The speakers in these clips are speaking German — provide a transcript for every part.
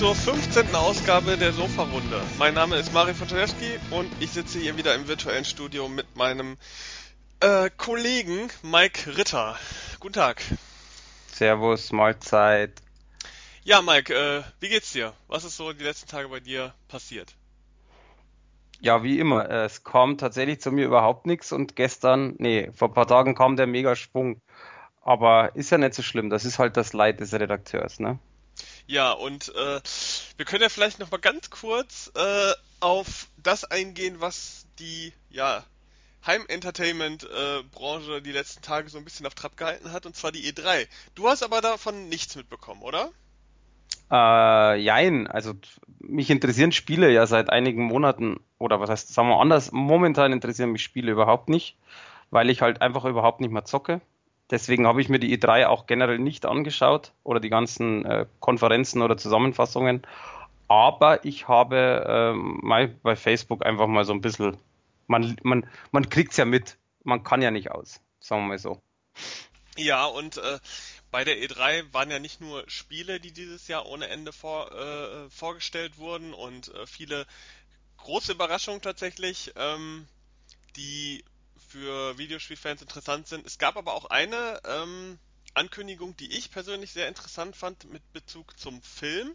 zur 15. Ausgabe der Sofa-Runde. Mein Name ist Mario Fontanewski und ich sitze hier wieder im virtuellen Studio mit meinem äh, Kollegen Mike Ritter. Guten Tag. Servus, Mahlzeit. Ja, Mike, äh, wie geht's dir? Was ist so die letzten Tage bei dir passiert? Ja, wie immer. Es kam tatsächlich zu mir überhaupt nichts und gestern, nee, vor ein paar Tagen kam der Megaschwung. Aber ist ja nicht so schlimm. Das ist halt das Leid des Redakteurs, ne? Ja, und äh, wir können ja vielleicht noch mal ganz kurz äh, auf das eingehen, was die ja Heim-Entertainment-Branche die letzten Tage so ein bisschen auf Trab gehalten hat, und zwar die E3. Du hast aber davon nichts mitbekommen, oder? Äh, jein, also mich interessieren Spiele ja seit einigen Monaten, oder was heißt, sagen wir anders, momentan interessieren mich Spiele überhaupt nicht, weil ich halt einfach überhaupt nicht mehr zocke. Deswegen habe ich mir die E3 auch generell nicht angeschaut oder die ganzen äh, Konferenzen oder Zusammenfassungen. Aber ich habe ähm, mal bei Facebook einfach mal so ein bisschen, man, man, man kriegt es ja mit, man kann ja nicht aus, sagen wir mal so. Ja, und äh, bei der E3 waren ja nicht nur Spiele, die dieses Jahr ohne Ende vor, äh, vorgestellt wurden und äh, viele große Überraschungen tatsächlich, ähm, die für Videospielfans interessant sind. Es gab aber auch eine ähm, Ankündigung, die ich persönlich sehr interessant fand mit Bezug zum Film.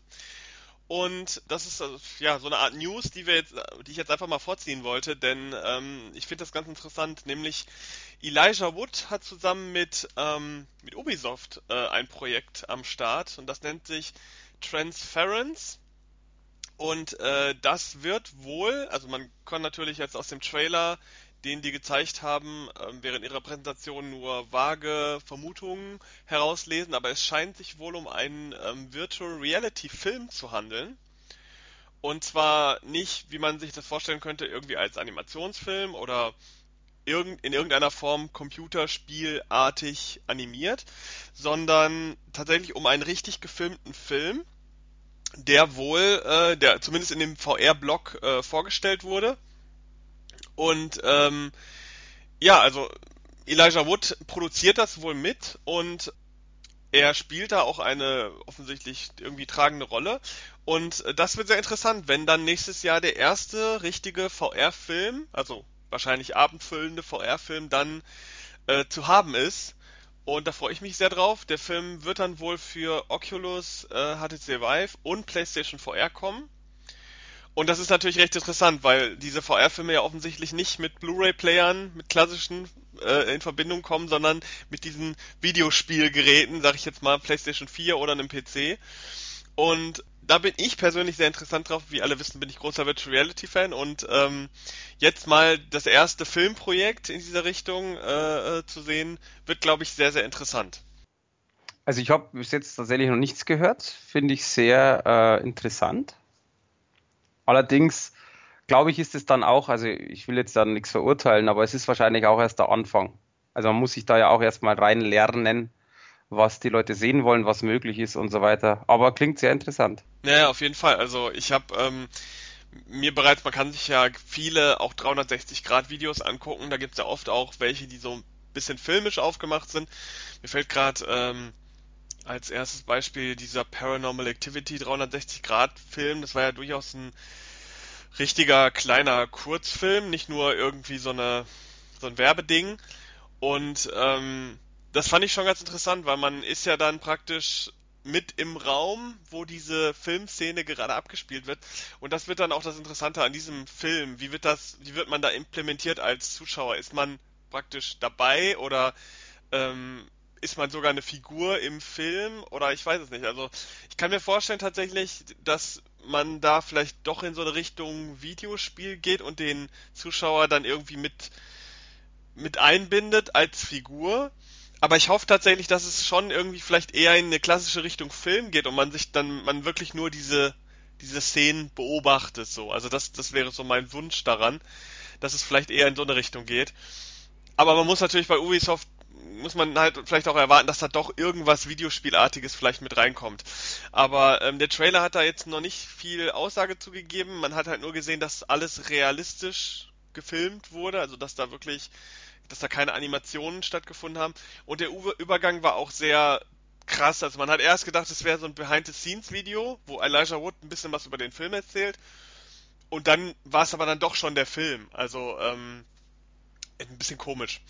Und das ist also, ja so eine Art News, die wir jetzt, die ich jetzt einfach mal vorziehen wollte, denn ähm, ich finde das ganz interessant. Nämlich Elijah Wood hat zusammen mit ähm, mit Ubisoft äh, ein Projekt am Start und das nennt sich Transference. Und äh, das wird wohl, also man kann natürlich jetzt aus dem Trailer den die gezeigt haben, ähm, während ihrer Präsentation nur vage Vermutungen herauslesen, aber es scheint sich wohl um einen ähm, Virtual Reality Film zu handeln. Und zwar nicht, wie man sich das vorstellen könnte, irgendwie als Animationsfilm oder in irgendeiner Form computerspielartig animiert, sondern tatsächlich um einen richtig gefilmten Film, der wohl, äh, der zumindest in dem VR-Blog äh, vorgestellt wurde und ähm, ja, also Elijah Wood produziert das wohl mit und er spielt da auch eine offensichtlich irgendwie tragende Rolle. Und das wird sehr interessant, wenn dann nächstes Jahr der erste richtige VR-Film, also wahrscheinlich abendfüllende VR-Film, dann äh, zu haben ist. Und da freue ich mich sehr drauf. Der Film wird dann wohl für Oculus, äh, HTC Vive und PlayStation VR kommen. Und das ist natürlich recht interessant, weil diese VR-Filme ja offensichtlich nicht mit Blu-ray-Playern, mit klassischen äh, in Verbindung kommen, sondern mit diesen Videospielgeräten, sag ich jetzt mal PlayStation 4 oder einem PC. Und da bin ich persönlich sehr interessant drauf. Wie alle wissen, bin ich großer Virtual Reality Fan und ähm, jetzt mal das erste Filmprojekt in dieser Richtung äh, äh zu sehen, wird, glaube ich, sehr, sehr interessant. Also ich habe bis jetzt tatsächlich noch nichts gehört, finde ich sehr äh, interessant. Allerdings glaube ich, ist es dann auch, also ich will jetzt da nichts verurteilen, aber es ist wahrscheinlich auch erst der Anfang. Also man muss sich da ja auch erstmal rein lernen, was die Leute sehen wollen, was möglich ist und so weiter. Aber klingt sehr interessant. Ja, auf jeden Fall. Also ich habe ähm, mir bereits, man kann sich ja viele auch 360-Grad-Videos angucken. Da gibt es ja oft auch welche, die so ein bisschen filmisch aufgemacht sind. Mir fällt gerade ähm, als erstes Beispiel dieser Paranormal Activity 360 Grad Film. Das war ja durchaus ein richtiger kleiner Kurzfilm, nicht nur irgendwie so eine so ein Werbeding. Und ähm, das fand ich schon ganz interessant, weil man ist ja dann praktisch mit im Raum, wo diese Filmszene gerade abgespielt wird. Und das wird dann auch das Interessante an diesem Film. Wie wird das, wie wird man da implementiert als Zuschauer? Ist man praktisch dabei oder ähm, ist man sogar eine Figur im Film oder ich weiß es nicht. Also ich kann mir vorstellen tatsächlich, dass man da vielleicht doch in so eine Richtung Videospiel geht und den Zuschauer dann irgendwie mit mit einbindet als Figur. Aber ich hoffe tatsächlich, dass es schon irgendwie vielleicht eher in eine klassische Richtung Film geht und man sich dann man wirklich nur diese diese Szenen beobachtet so. Also das das wäre so mein Wunsch daran, dass es vielleicht eher in so eine Richtung geht. Aber man muss natürlich bei Ubisoft muss man halt vielleicht auch erwarten, dass da doch irgendwas Videospielartiges vielleicht mit reinkommt. Aber ähm, der Trailer hat da jetzt noch nicht viel Aussage zugegeben. Man hat halt nur gesehen, dass alles realistisch gefilmt wurde, also dass da wirklich, dass da keine Animationen stattgefunden haben. Und der Übergang war auch sehr krass. Also man hat erst gedacht, es wäre so ein Behind-the-Scenes-Video, wo Elijah Wood ein bisschen was über den Film erzählt. Und dann war es aber dann doch schon der Film. Also ähm, ein bisschen komisch.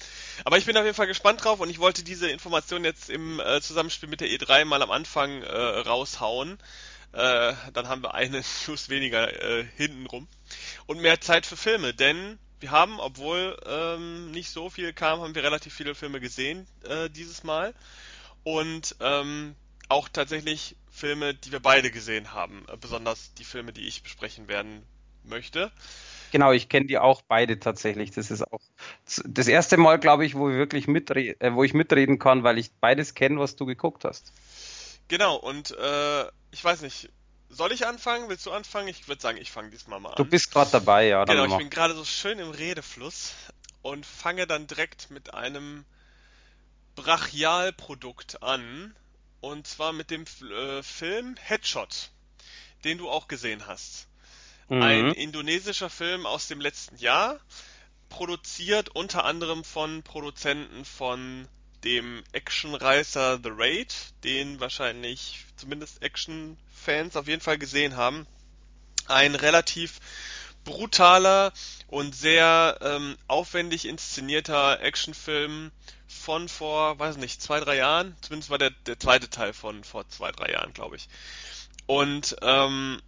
Aber ich bin auf jeden Fall gespannt drauf und ich wollte diese Information jetzt im äh, Zusammenspiel mit der E3 mal am Anfang äh, raushauen. Äh, dann haben wir eine News weniger äh, hintenrum. Und mehr Zeit für Filme, denn wir haben, obwohl ähm, nicht so viel kam, haben wir relativ viele Filme gesehen äh, dieses Mal. Und ähm, auch tatsächlich Filme, die wir beide gesehen haben. Äh, besonders die Filme, die ich besprechen werden möchte. Genau, ich kenne die auch beide tatsächlich. Das ist auch das erste Mal, glaube ich, wo ich wirklich mitreden, äh, wo ich mitreden kann, weil ich beides kenne, was du geguckt hast. Genau, und äh, ich weiß nicht, soll ich anfangen? Willst du anfangen? Ich würde sagen, ich fange diesmal mal an. Du bist gerade dabei, ja. Genau, ich bin gerade so schön im Redefluss und fange dann direkt mit einem Brachialprodukt an. Und zwar mit dem äh, Film Headshot, den du auch gesehen hast. Mhm. Ein indonesischer Film aus dem letzten Jahr, produziert unter anderem von Produzenten von dem Actionreißer The Raid, den wahrscheinlich zumindest Action-Fans auf jeden Fall gesehen haben. Ein relativ brutaler und sehr ähm, aufwendig inszenierter Actionfilm von vor, weiß nicht, zwei, drei Jahren. Zumindest war der, der zweite Teil von vor zwei, drei Jahren, glaube ich. Und ähm,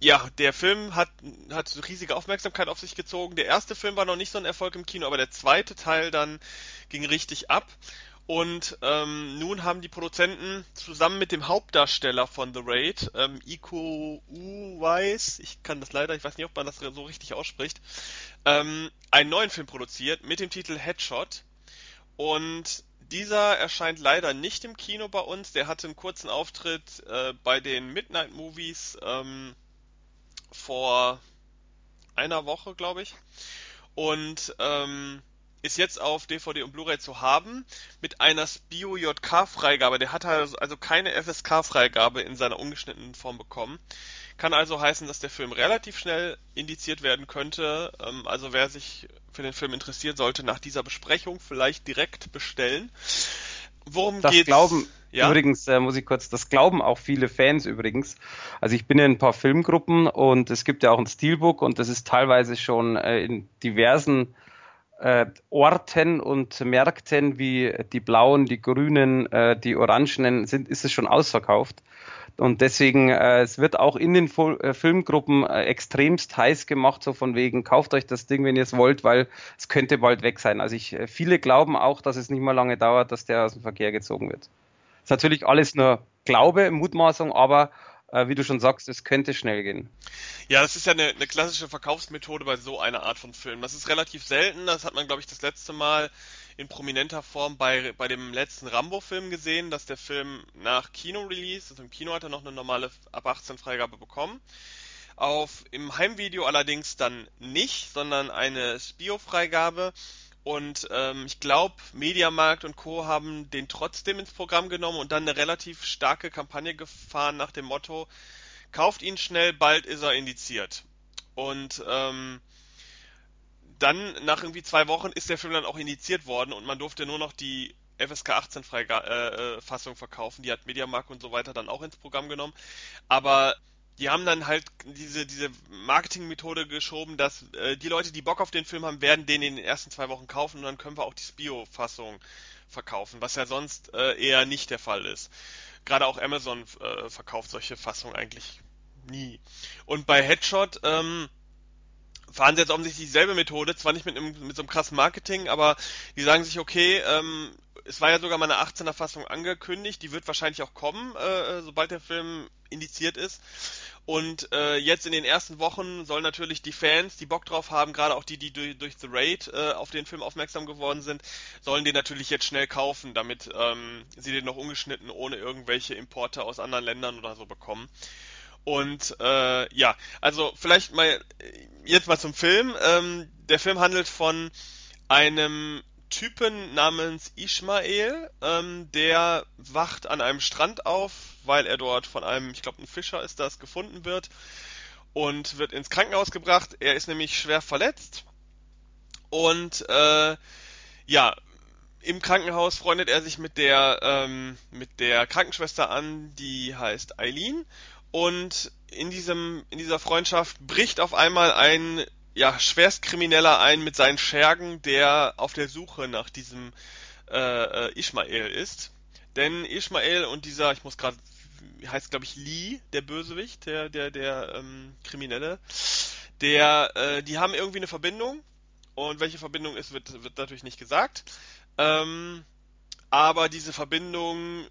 ja, der Film hat, hat riesige Aufmerksamkeit auf sich gezogen. Der erste Film war noch nicht so ein Erfolg im Kino, aber der zweite Teil dann ging richtig ab. Und ähm, nun haben die Produzenten zusammen mit dem Hauptdarsteller von The Raid, ähm, Iko Uwais, ich kann das leider, ich weiß nicht, ob man das so richtig ausspricht, ähm, einen neuen Film produziert mit dem Titel Headshot. Und dieser erscheint leider nicht im Kino bei uns. Der hatte einen kurzen Auftritt äh, bei den Midnight Movies. Ähm, vor einer Woche, glaube ich. Und ähm, ist jetzt auf DVD und Blu-ray zu haben mit einer Spio JK-Freigabe. Der hat also keine FSK-Freigabe in seiner ungeschnittenen Form bekommen. Kann also heißen, dass der Film relativ schnell indiziert werden könnte. Ähm, also wer sich für den Film interessiert, sollte nach dieser Besprechung vielleicht direkt bestellen. Worum das geht's? Glauben, ja? Übrigens äh, muss ich kurz, das glauben auch viele Fans übrigens. Also ich bin in ein paar Filmgruppen und es gibt ja auch ein Steelbook und das ist teilweise schon äh, in diversen äh, Orten und Märkten wie die blauen, die grünen, äh, die orangenen sind, ist es schon ausverkauft. Und deswegen, äh, es wird auch in den Fo äh, Filmgruppen äh, extremst heiß gemacht, so von wegen, kauft euch das Ding, wenn ihr es wollt, weil es könnte bald weg sein. Also ich, äh, viele glauben auch, dass es nicht mal lange dauert, dass der aus dem Verkehr gezogen wird. Ist natürlich alles nur Glaube, Mutmaßung, aber äh, wie du schon sagst, es könnte schnell gehen. Ja, das ist ja eine, eine klassische Verkaufsmethode bei so einer Art von Film. Das ist relativ selten. Das hat man, glaube ich, das letzte Mal in prominenter Form bei, bei dem letzten Rambo-Film gesehen, dass der Film nach Kino-Release, also im Kino hat er noch eine normale ab 18 Freigabe bekommen. Auf im Heimvideo allerdings dann nicht, sondern eine Spio-Freigabe. Und ähm, ich glaube, Mediamarkt und Co. haben den trotzdem ins Programm genommen und dann eine relativ starke Kampagne gefahren nach dem Motto, kauft ihn schnell, bald ist er indiziert. Und ähm, dann, nach irgendwie zwei Wochen, ist der Film dann auch indiziert worden und man durfte nur noch die FSK 18 Freiga äh, äh, Fassung verkaufen. Die hat Mediamarkt und so weiter dann auch ins Programm genommen. Aber die haben dann halt diese, diese Marketingmethode geschoben, dass äh, die Leute, die Bock auf den Film haben, werden den in den ersten zwei Wochen kaufen und dann können wir auch die Spio-Fassung verkaufen, was ja sonst äh, eher nicht der Fall ist. Gerade auch Amazon äh, verkauft solche Fassungen eigentlich nie. Und bei Headshot ähm, fahren sie jetzt offensichtlich dieselbe Methode, zwar nicht mit, einem, mit so einem krassen Marketing, aber die sagen sich, okay, ähm, es war ja sogar mal eine 18er Fassung angekündigt, die wird wahrscheinlich auch kommen, äh, sobald der Film indiziert ist. Und äh, jetzt in den ersten Wochen sollen natürlich die Fans, die Bock drauf haben, gerade auch die, die durch, durch The Raid äh, auf den Film aufmerksam geworden sind, sollen den natürlich jetzt schnell kaufen, damit ähm, sie den noch ungeschnitten ohne irgendwelche Importe aus anderen Ländern oder so bekommen. Und äh, ja, also vielleicht mal jetzt mal zum Film. Ähm, der Film handelt von einem Typen namens Ishmael, ähm, der wacht an einem Strand auf, weil er dort von einem, ich glaube, ein Fischer ist das, gefunden wird und wird ins Krankenhaus gebracht. Er ist nämlich schwer verletzt und äh, ja, im Krankenhaus freundet er sich mit der, ähm, mit der Krankenschwester an, die heißt Eileen. Und in diesem, in dieser Freundschaft bricht auf einmal ein, ja, Schwerstkrimineller ein mit seinen Schergen, der auf der Suche nach diesem äh, äh Ishmael ist. Denn Ishmael und dieser, ich muss gerade, heißt glaube ich Lee, der Bösewicht, der, der, der ähm, Kriminelle, der, äh, die haben irgendwie eine Verbindung. Und welche Verbindung ist, wird, wird natürlich nicht gesagt. Ähm, aber diese Verbindung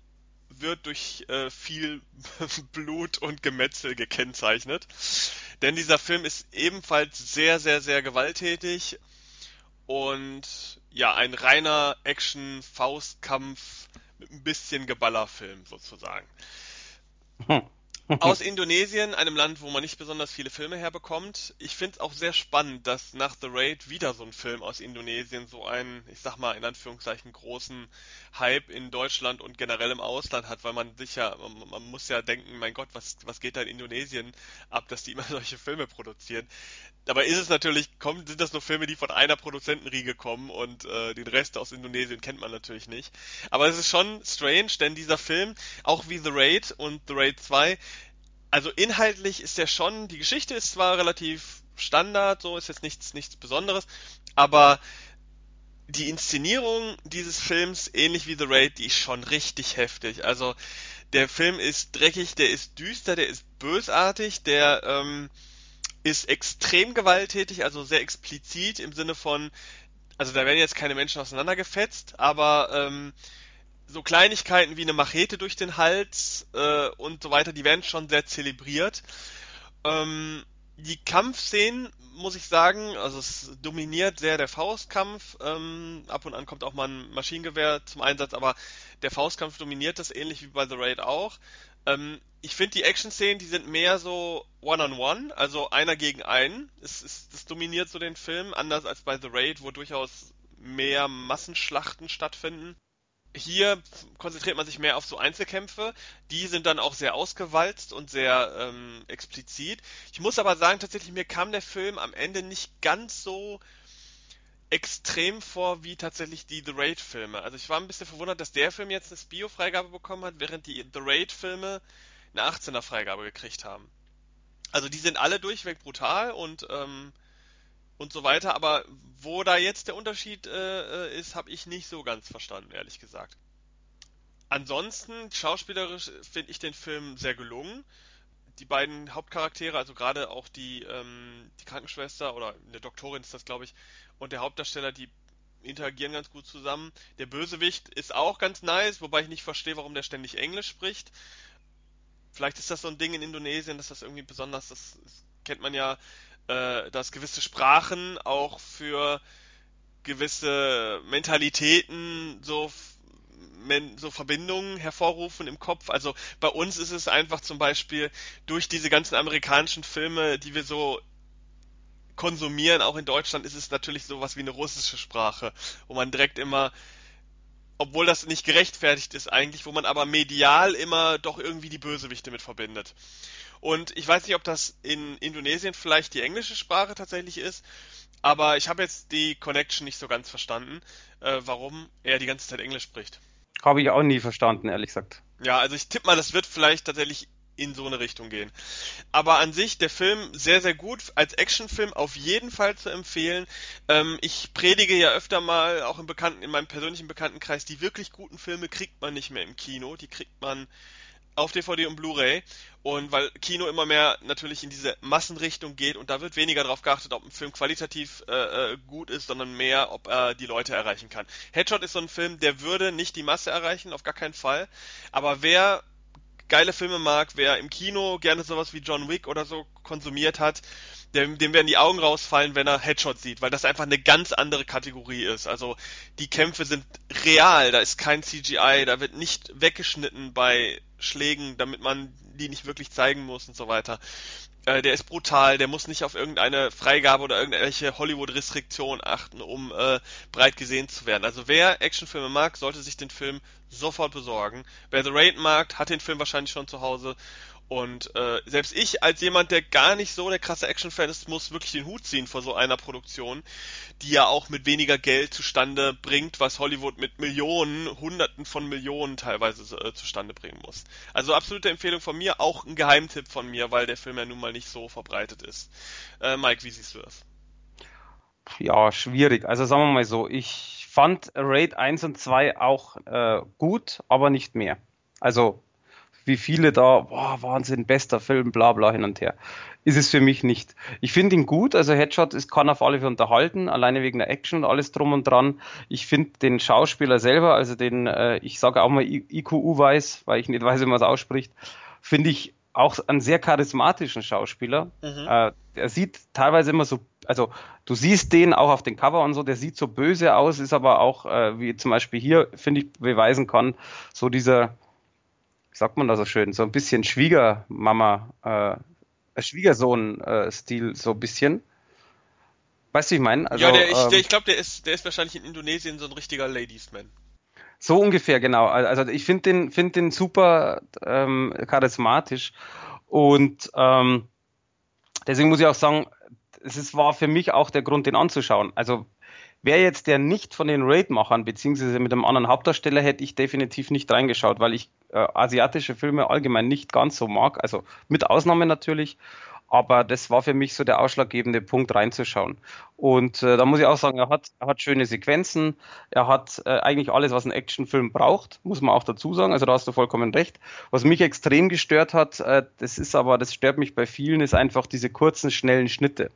wird durch äh, viel Blut und Gemetzel gekennzeichnet. Denn dieser Film ist ebenfalls sehr, sehr, sehr gewalttätig und ja, ein reiner Action-Faustkampf mit ein bisschen Geballerfilm sozusagen. Hm. Aus Indonesien, einem Land, wo man nicht besonders viele Filme herbekommt. Ich finde es auch sehr spannend, dass nach The Raid wieder so ein Film aus Indonesien so einen, ich sag mal in Anführungszeichen, großen Hype in Deutschland und generell im Ausland hat, weil man sich ja, man, man muss ja denken, mein Gott, was, was geht da in Indonesien ab, dass die immer solche Filme produzieren. Dabei ist es natürlich, kommen, sind das nur Filme, die von einer Produzentenriege kommen und äh, den Rest aus Indonesien kennt man natürlich nicht. Aber es ist schon strange, denn dieser Film, auch wie The Raid und The Raid 2, also inhaltlich ist der schon, die Geschichte ist zwar relativ Standard, so ist jetzt nichts, nichts Besonderes, aber die Inszenierung dieses Films, ähnlich wie The Raid, die ist schon richtig heftig. Also der Film ist dreckig, der ist düster, der ist bösartig, der ähm, ist extrem gewalttätig, also sehr explizit im Sinne von, also da werden jetzt keine Menschen auseinandergefetzt, aber ähm, so Kleinigkeiten wie eine Machete durch den Hals äh, und so weiter, die werden schon sehr zelebriert. Ähm, die Kampfszenen, muss ich sagen, also es dominiert sehr der Faustkampf. Ähm, ab und an kommt auch mal ein Maschinengewehr zum Einsatz, aber der Faustkampf dominiert das ähnlich wie bei The Raid auch. Ähm, ich finde die Action-Szenen, die sind mehr so One-on-One, -on -one, also einer gegen einen. Es, es, das dominiert so den Film, anders als bei The Raid, wo durchaus mehr Massenschlachten stattfinden. Hier konzentriert man sich mehr auf so Einzelkämpfe. Die sind dann auch sehr ausgewalzt und sehr ähm, explizit. Ich muss aber sagen, tatsächlich, mir kam der Film am Ende nicht ganz so extrem vor wie tatsächlich die The Raid-Filme. Also ich war ein bisschen verwundert, dass der Film jetzt eine Spio-Freigabe bekommen hat, während die The Raid-Filme eine 18er-Freigabe gekriegt haben. Also die sind alle durchweg brutal und ähm, und so weiter, aber wo da jetzt der Unterschied äh, äh ist, habe ich nicht so ganz verstanden, ehrlich gesagt. Ansonsten, schauspielerisch finde ich den Film sehr gelungen. Die beiden Hauptcharaktere, also gerade auch die, ähm, die Krankenschwester oder eine Doktorin ist das, glaube ich, und der Hauptdarsteller, die interagieren ganz gut zusammen. Der Bösewicht ist auch ganz nice, wobei ich nicht verstehe, warum der ständig Englisch spricht. Vielleicht ist das so ein Ding in Indonesien, dass das irgendwie besonders, das, das kennt man ja, äh, dass gewisse Sprachen auch für gewisse Mentalitäten so so Verbindungen hervorrufen im Kopf. Also bei uns ist es einfach zum Beispiel durch diese ganzen amerikanischen Filme, die wir so konsumieren, auch in Deutschland, ist es natürlich sowas wie eine russische Sprache, wo man direkt immer, obwohl das nicht gerechtfertigt ist eigentlich, wo man aber medial immer doch irgendwie die Bösewichte mit verbindet. Und ich weiß nicht, ob das in Indonesien vielleicht die englische Sprache tatsächlich ist, aber ich habe jetzt die Connection nicht so ganz verstanden, äh, warum er die ganze Zeit Englisch spricht. Habe ich auch nie verstanden, ehrlich gesagt. Ja, also ich tippe mal, das wird vielleicht tatsächlich in so eine Richtung gehen. Aber an sich der Film sehr, sehr gut. Als Actionfilm auf jeden Fall zu empfehlen. Ähm, ich predige ja öfter mal, auch im Bekannten, in meinem persönlichen Bekanntenkreis, die wirklich guten Filme kriegt man nicht mehr im Kino. Die kriegt man auf DVD und Blu-ray. Und weil Kino immer mehr natürlich in diese Massenrichtung geht und da wird weniger darauf geachtet, ob ein Film qualitativ äh, äh, gut ist, sondern mehr, ob er die Leute erreichen kann. Headshot ist so ein Film, der würde nicht die Masse erreichen, auf gar keinen Fall. Aber wer geile Filme mag, wer im Kino gerne sowas wie John Wick oder so konsumiert hat, dem, dem werden die Augen rausfallen, wenn er Headshot sieht, weil das einfach eine ganz andere Kategorie ist. Also die Kämpfe sind real, da ist kein CGI, da wird nicht weggeschnitten bei Schlägen, damit man die nicht wirklich zeigen muss und so weiter. Äh, der ist brutal, der muss nicht auf irgendeine Freigabe oder irgendwelche Hollywood-Restriktionen achten, um äh, breit gesehen zu werden. Also wer Actionfilme mag, sollte sich den Film sofort besorgen. Wer The Raid mag, hat den Film wahrscheinlich schon zu Hause Und äh, selbst ich, als jemand, der gar nicht so der krasse Action-Fan ist, muss wirklich den Hut ziehen vor so einer Produktion, die ja auch mit weniger Geld zustande bringt, was Hollywood mit Millionen, Hunderten von Millionen teilweise äh, zustande bringen muss. Also absolute Empfehlung von mir, auch ein Geheimtipp von mir, weil der Film ja nun mal nicht so verbreitet ist. Äh, Mike, wie siehst du das? Ja, schwierig. Also sagen wir mal so, ich fand Raid 1 und 2 auch äh, gut, aber nicht mehr. Also wie viele da, boah, Wahnsinn, bester Film, bla bla hin und her. Ist es für mich nicht. Ich finde ihn gut, also Headshot ist, kann auf alle Fälle unterhalten, alleine wegen der Action und alles drum und dran. Ich finde den Schauspieler selber, also den, äh, ich sage auch mal IQU weiß, weil ich nicht weiß, wie man es ausspricht, finde ich auch einen sehr charismatischen Schauspieler. Mhm. Äh, der sieht teilweise immer so, also du siehst den auch auf den Cover und so, der sieht so böse aus, ist aber auch, äh, wie zum Beispiel hier, finde ich, beweisen kann, so dieser, sagt man da so schön, so ein bisschen Schwiegermama, äh, Schwiegersohn-Stil, so ein bisschen. Weißt du, ich meine? Also, ja, der, ich, ähm, der, ich glaube, der ist, der ist wahrscheinlich in Indonesien so ein richtiger Ladiesman. So ungefähr, genau. Also ich finde den, find den super ähm, charismatisch und ähm, deswegen muss ich auch sagen, es ist, war für mich auch der Grund, den anzuschauen. Also Wäre jetzt der nicht von den Raid-Machern, beziehungsweise mit einem anderen Hauptdarsteller, hätte ich definitiv nicht reingeschaut, weil ich äh, asiatische Filme allgemein nicht ganz so mag. Also mit Ausnahme natürlich. Aber das war für mich so der ausschlaggebende Punkt reinzuschauen. Und äh, da muss ich auch sagen, er hat, er hat schöne Sequenzen, er hat äh, eigentlich alles, was ein Actionfilm braucht, muss man auch dazu sagen. Also da hast du vollkommen recht. Was mich extrem gestört hat, äh, das ist aber, das stört mich bei vielen, ist einfach diese kurzen, schnellen Schnitte.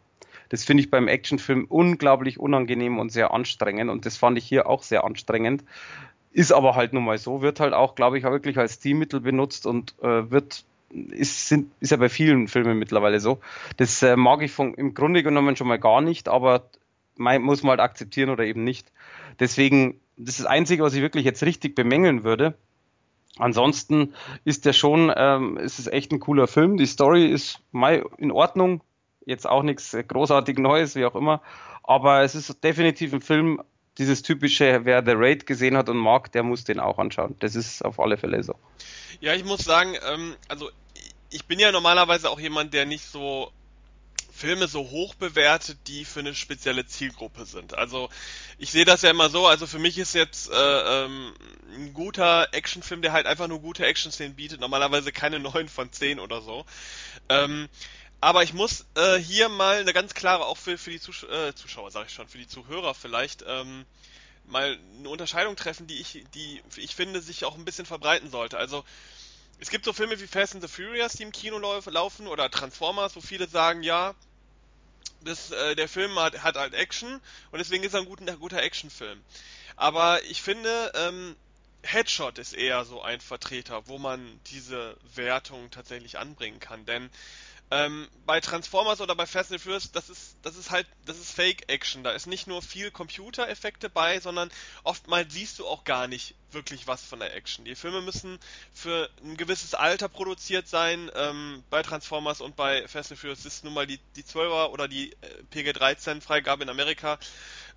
Das finde ich beim Actionfilm unglaublich unangenehm und sehr anstrengend und das fand ich hier auch sehr anstrengend. Ist aber halt nun mal so, wird halt auch, glaube ich, auch wirklich als Stilmittel benutzt und äh, wird ist, sind, ist ja bei vielen Filmen mittlerweile so. Das äh, mag ich von, im Grunde genommen schon mal gar nicht, aber mein, muss man halt akzeptieren oder eben nicht. Deswegen, das ist das Einzige, was ich wirklich jetzt richtig bemängeln würde. Ansonsten ist der schon, ähm, ist es echt ein cooler Film. Die Story ist in Ordnung, Jetzt auch nichts großartig Neues, wie auch immer. Aber es ist definitiv ein Film, dieses typische, wer The Raid gesehen hat und mag, der muss den auch anschauen. Das ist auf alle Fälle so. Ja, ich muss sagen, ähm, also ich bin ja normalerweise auch jemand, der nicht so Filme so hoch bewertet, die für eine spezielle Zielgruppe sind. Also ich sehe das ja immer so, also für mich ist jetzt äh, ähm, ein guter Actionfilm, der halt einfach nur gute Action-Szenen bietet, normalerweise keine 9 von 10 oder so. Ähm, aber ich muss äh, hier mal eine ganz klare, auch für, für die Zusch äh, Zuschauer, sage ich schon, für die Zuhörer vielleicht, ähm, mal eine Unterscheidung treffen, die ich, die ich finde, sich auch ein bisschen verbreiten sollte. Also es gibt so Filme wie Fast and the Furious, die im Kino laufen, oder Transformers, wo viele sagen, ja, das, äh, der Film hat, hat halt Action und deswegen ist er ein guter, guter Actionfilm. Aber ich finde, ähm, Headshot ist eher so ein Vertreter, wo man diese Wertung tatsächlich anbringen kann, denn ähm, bei Transformers oder bei Fast and Furious, das ist, das ist halt, das ist Fake-Action. Da ist nicht nur viel Computereffekte bei, sondern oftmals siehst du auch gar nicht wirklich was von der Action. Die Filme müssen für ein gewisses Alter produziert sein. Ähm, bei Transformers und bei Fast and Furious ist nun mal die, die 12er oder die äh, PG-13-Freigabe in Amerika.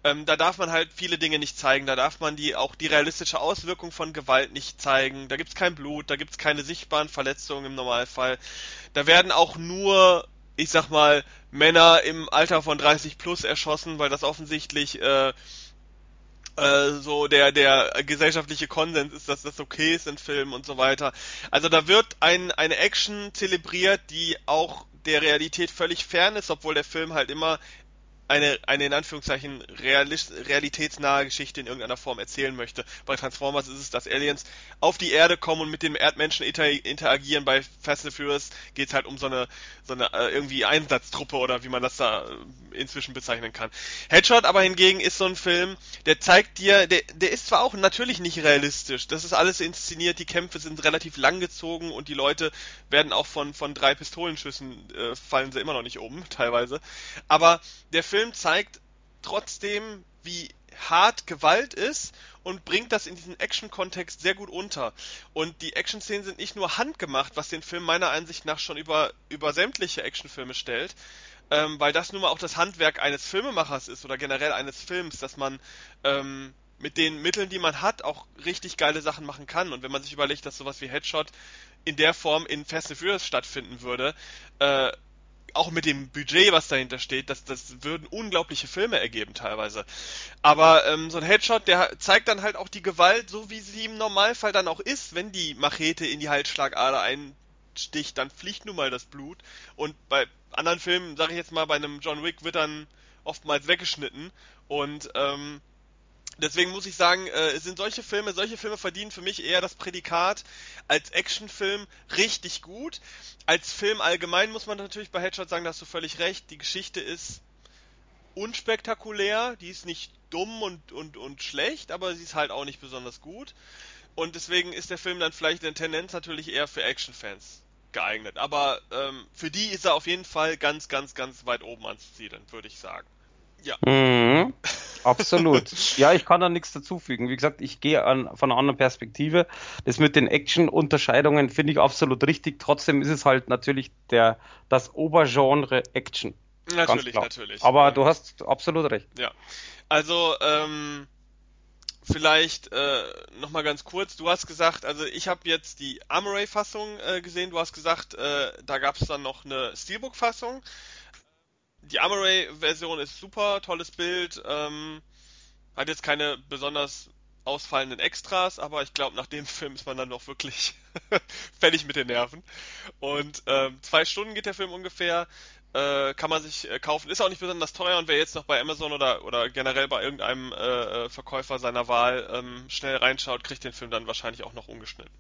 Ähm, da darf man halt viele Dinge nicht zeigen. Da darf man die auch die realistische Auswirkung von Gewalt nicht zeigen. Da gibt's kein Blut, da gibt's keine sichtbaren Verletzungen im Normalfall. Da werden auch nur, ich sag mal, Männer im Alter von 30 plus erschossen, weil das offensichtlich äh, äh, so der der gesellschaftliche Konsens ist, dass das okay ist in Filmen und so weiter. Also da wird ein, eine Action zelebriert, die auch der Realität völlig fern ist, obwohl der Film halt immer eine, eine in Anführungszeichen realist, realitätsnahe Geschichte in irgendeiner Form erzählen möchte. Bei Transformers ist es, dass Aliens auf die Erde kommen und mit den Erdmenschen inter, interagieren. Bei Fast and Furious geht es halt um so eine, so eine äh, irgendwie Einsatztruppe oder wie man das da äh, inzwischen bezeichnen kann. Headshot aber hingegen ist so ein Film, der zeigt dir, der, der ist zwar auch natürlich nicht realistisch, das ist alles inszeniert, die Kämpfe sind relativ langgezogen und die Leute werden auch von, von drei Pistolenschüssen äh, fallen sie immer noch nicht um, teilweise. Aber der Film Film zeigt trotzdem, wie hart Gewalt ist und bringt das in diesen Action-Kontext sehr gut unter. Und die Action-Szenen sind nicht nur handgemacht, was den Film meiner Ansicht nach schon über, über sämtliche Actionfilme stellt, ähm, weil das nun mal auch das Handwerk eines Filmemachers ist oder generell eines Films, dass man ähm, mit den Mitteln, die man hat, auch richtig geile Sachen machen kann. Und wenn man sich überlegt, dass sowas wie Headshot in der Form in Fast and Furious stattfinden würde, äh, auch mit dem Budget, was dahinter steht, das, das würden unglaubliche Filme ergeben teilweise. Aber ähm, so ein Headshot, der zeigt dann halt auch die Gewalt, so wie sie im Normalfall dann auch ist, wenn die Machete in die Halsschlagader einsticht, dann fliegt nun mal das Blut. Und bei anderen Filmen, sage ich jetzt mal, bei einem John Wick wird dann oftmals weggeschnitten. Und ähm, Deswegen muss ich sagen, äh, sind solche Filme, solche Filme verdienen für mich eher das Prädikat als Actionfilm richtig gut. Als Film allgemein muss man natürlich bei Headshot sagen, da hast du völlig recht. Die Geschichte ist unspektakulär, die ist nicht dumm und, und, und schlecht, aber sie ist halt auch nicht besonders gut. Und deswegen ist der Film dann vielleicht in Tendenz natürlich eher für Actionfans geeignet. Aber ähm, für die ist er auf jeden Fall ganz, ganz, ganz weit oben anzusiedeln, würde ich sagen. Ja. Mhm, absolut. ja, ich kann da nichts dazufügen. Wie gesagt, ich gehe an, von einer anderen Perspektive. Das mit den Action-Unterscheidungen finde ich absolut richtig. Trotzdem ist es halt natürlich der, das Obergenre Action. Natürlich, natürlich. Aber du hast absolut recht. Ja. Also, ähm, vielleicht äh, nochmal ganz kurz. Du hast gesagt, also ich habe jetzt die Armoray-Fassung äh, gesehen. Du hast gesagt, äh, da gab es dann noch eine Steelbook-Fassung die Armoray-Version ist super, tolles Bild, ähm, hat jetzt keine besonders ausfallenden Extras, aber ich glaube, nach dem Film ist man dann noch wirklich fertig mit den Nerven. Und ähm, zwei Stunden geht der Film ungefähr, äh, kann man sich äh, kaufen, ist auch nicht besonders teuer und wer jetzt noch bei Amazon oder, oder generell bei irgendeinem äh, äh Verkäufer seiner Wahl ähm, schnell reinschaut, kriegt den Film dann wahrscheinlich auch noch ungeschnitten.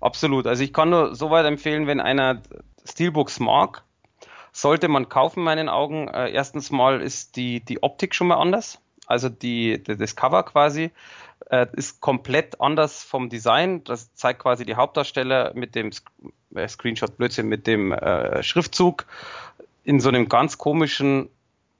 Absolut. Also ich kann nur so weit empfehlen, wenn einer Steelbooks mag, sollte man kaufen, in meinen Augen. Äh, erstens mal ist die, die Optik schon mal anders. Also die, das Cover quasi äh, ist komplett anders vom Design. Das zeigt quasi die Hauptdarsteller mit dem äh, Screenshot Blödsinn, mit dem äh, Schriftzug in so einem ganz komischen,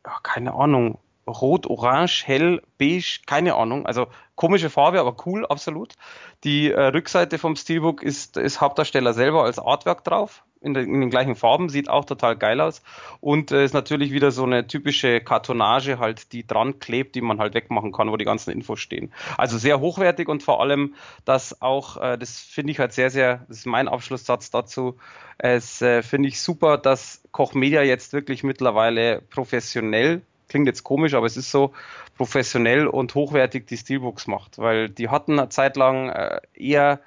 ja, keine Ahnung, rot, orange, hell, beige, keine Ahnung. Also komische Farbe, aber cool, absolut. Die äh, Rückseite vom Steelbook ist, ist Hauptdarsteller selber als Artwork drauf in, den, in den gleichen Farben, sieht auch total geil aus. Und äh, ist natürlich wieder so eine typische Kartonage halt, die dran klebt, die man halt wegmachen kann, wo die ganzen Infos stehen. Also sehr hochwertig und vor allem, dass auch, äh, das finde ich halt sehr, sehr, das ist mein Abschlusssatz dazu, es äh, finde ich super, dass Koch Media jetzt wirklich mittlerweile professionell klingt jetzt komisch, aber es ist so professionell und hochwertig die Steelbooks macht, weil die hatten eine Zeit lang äh, eher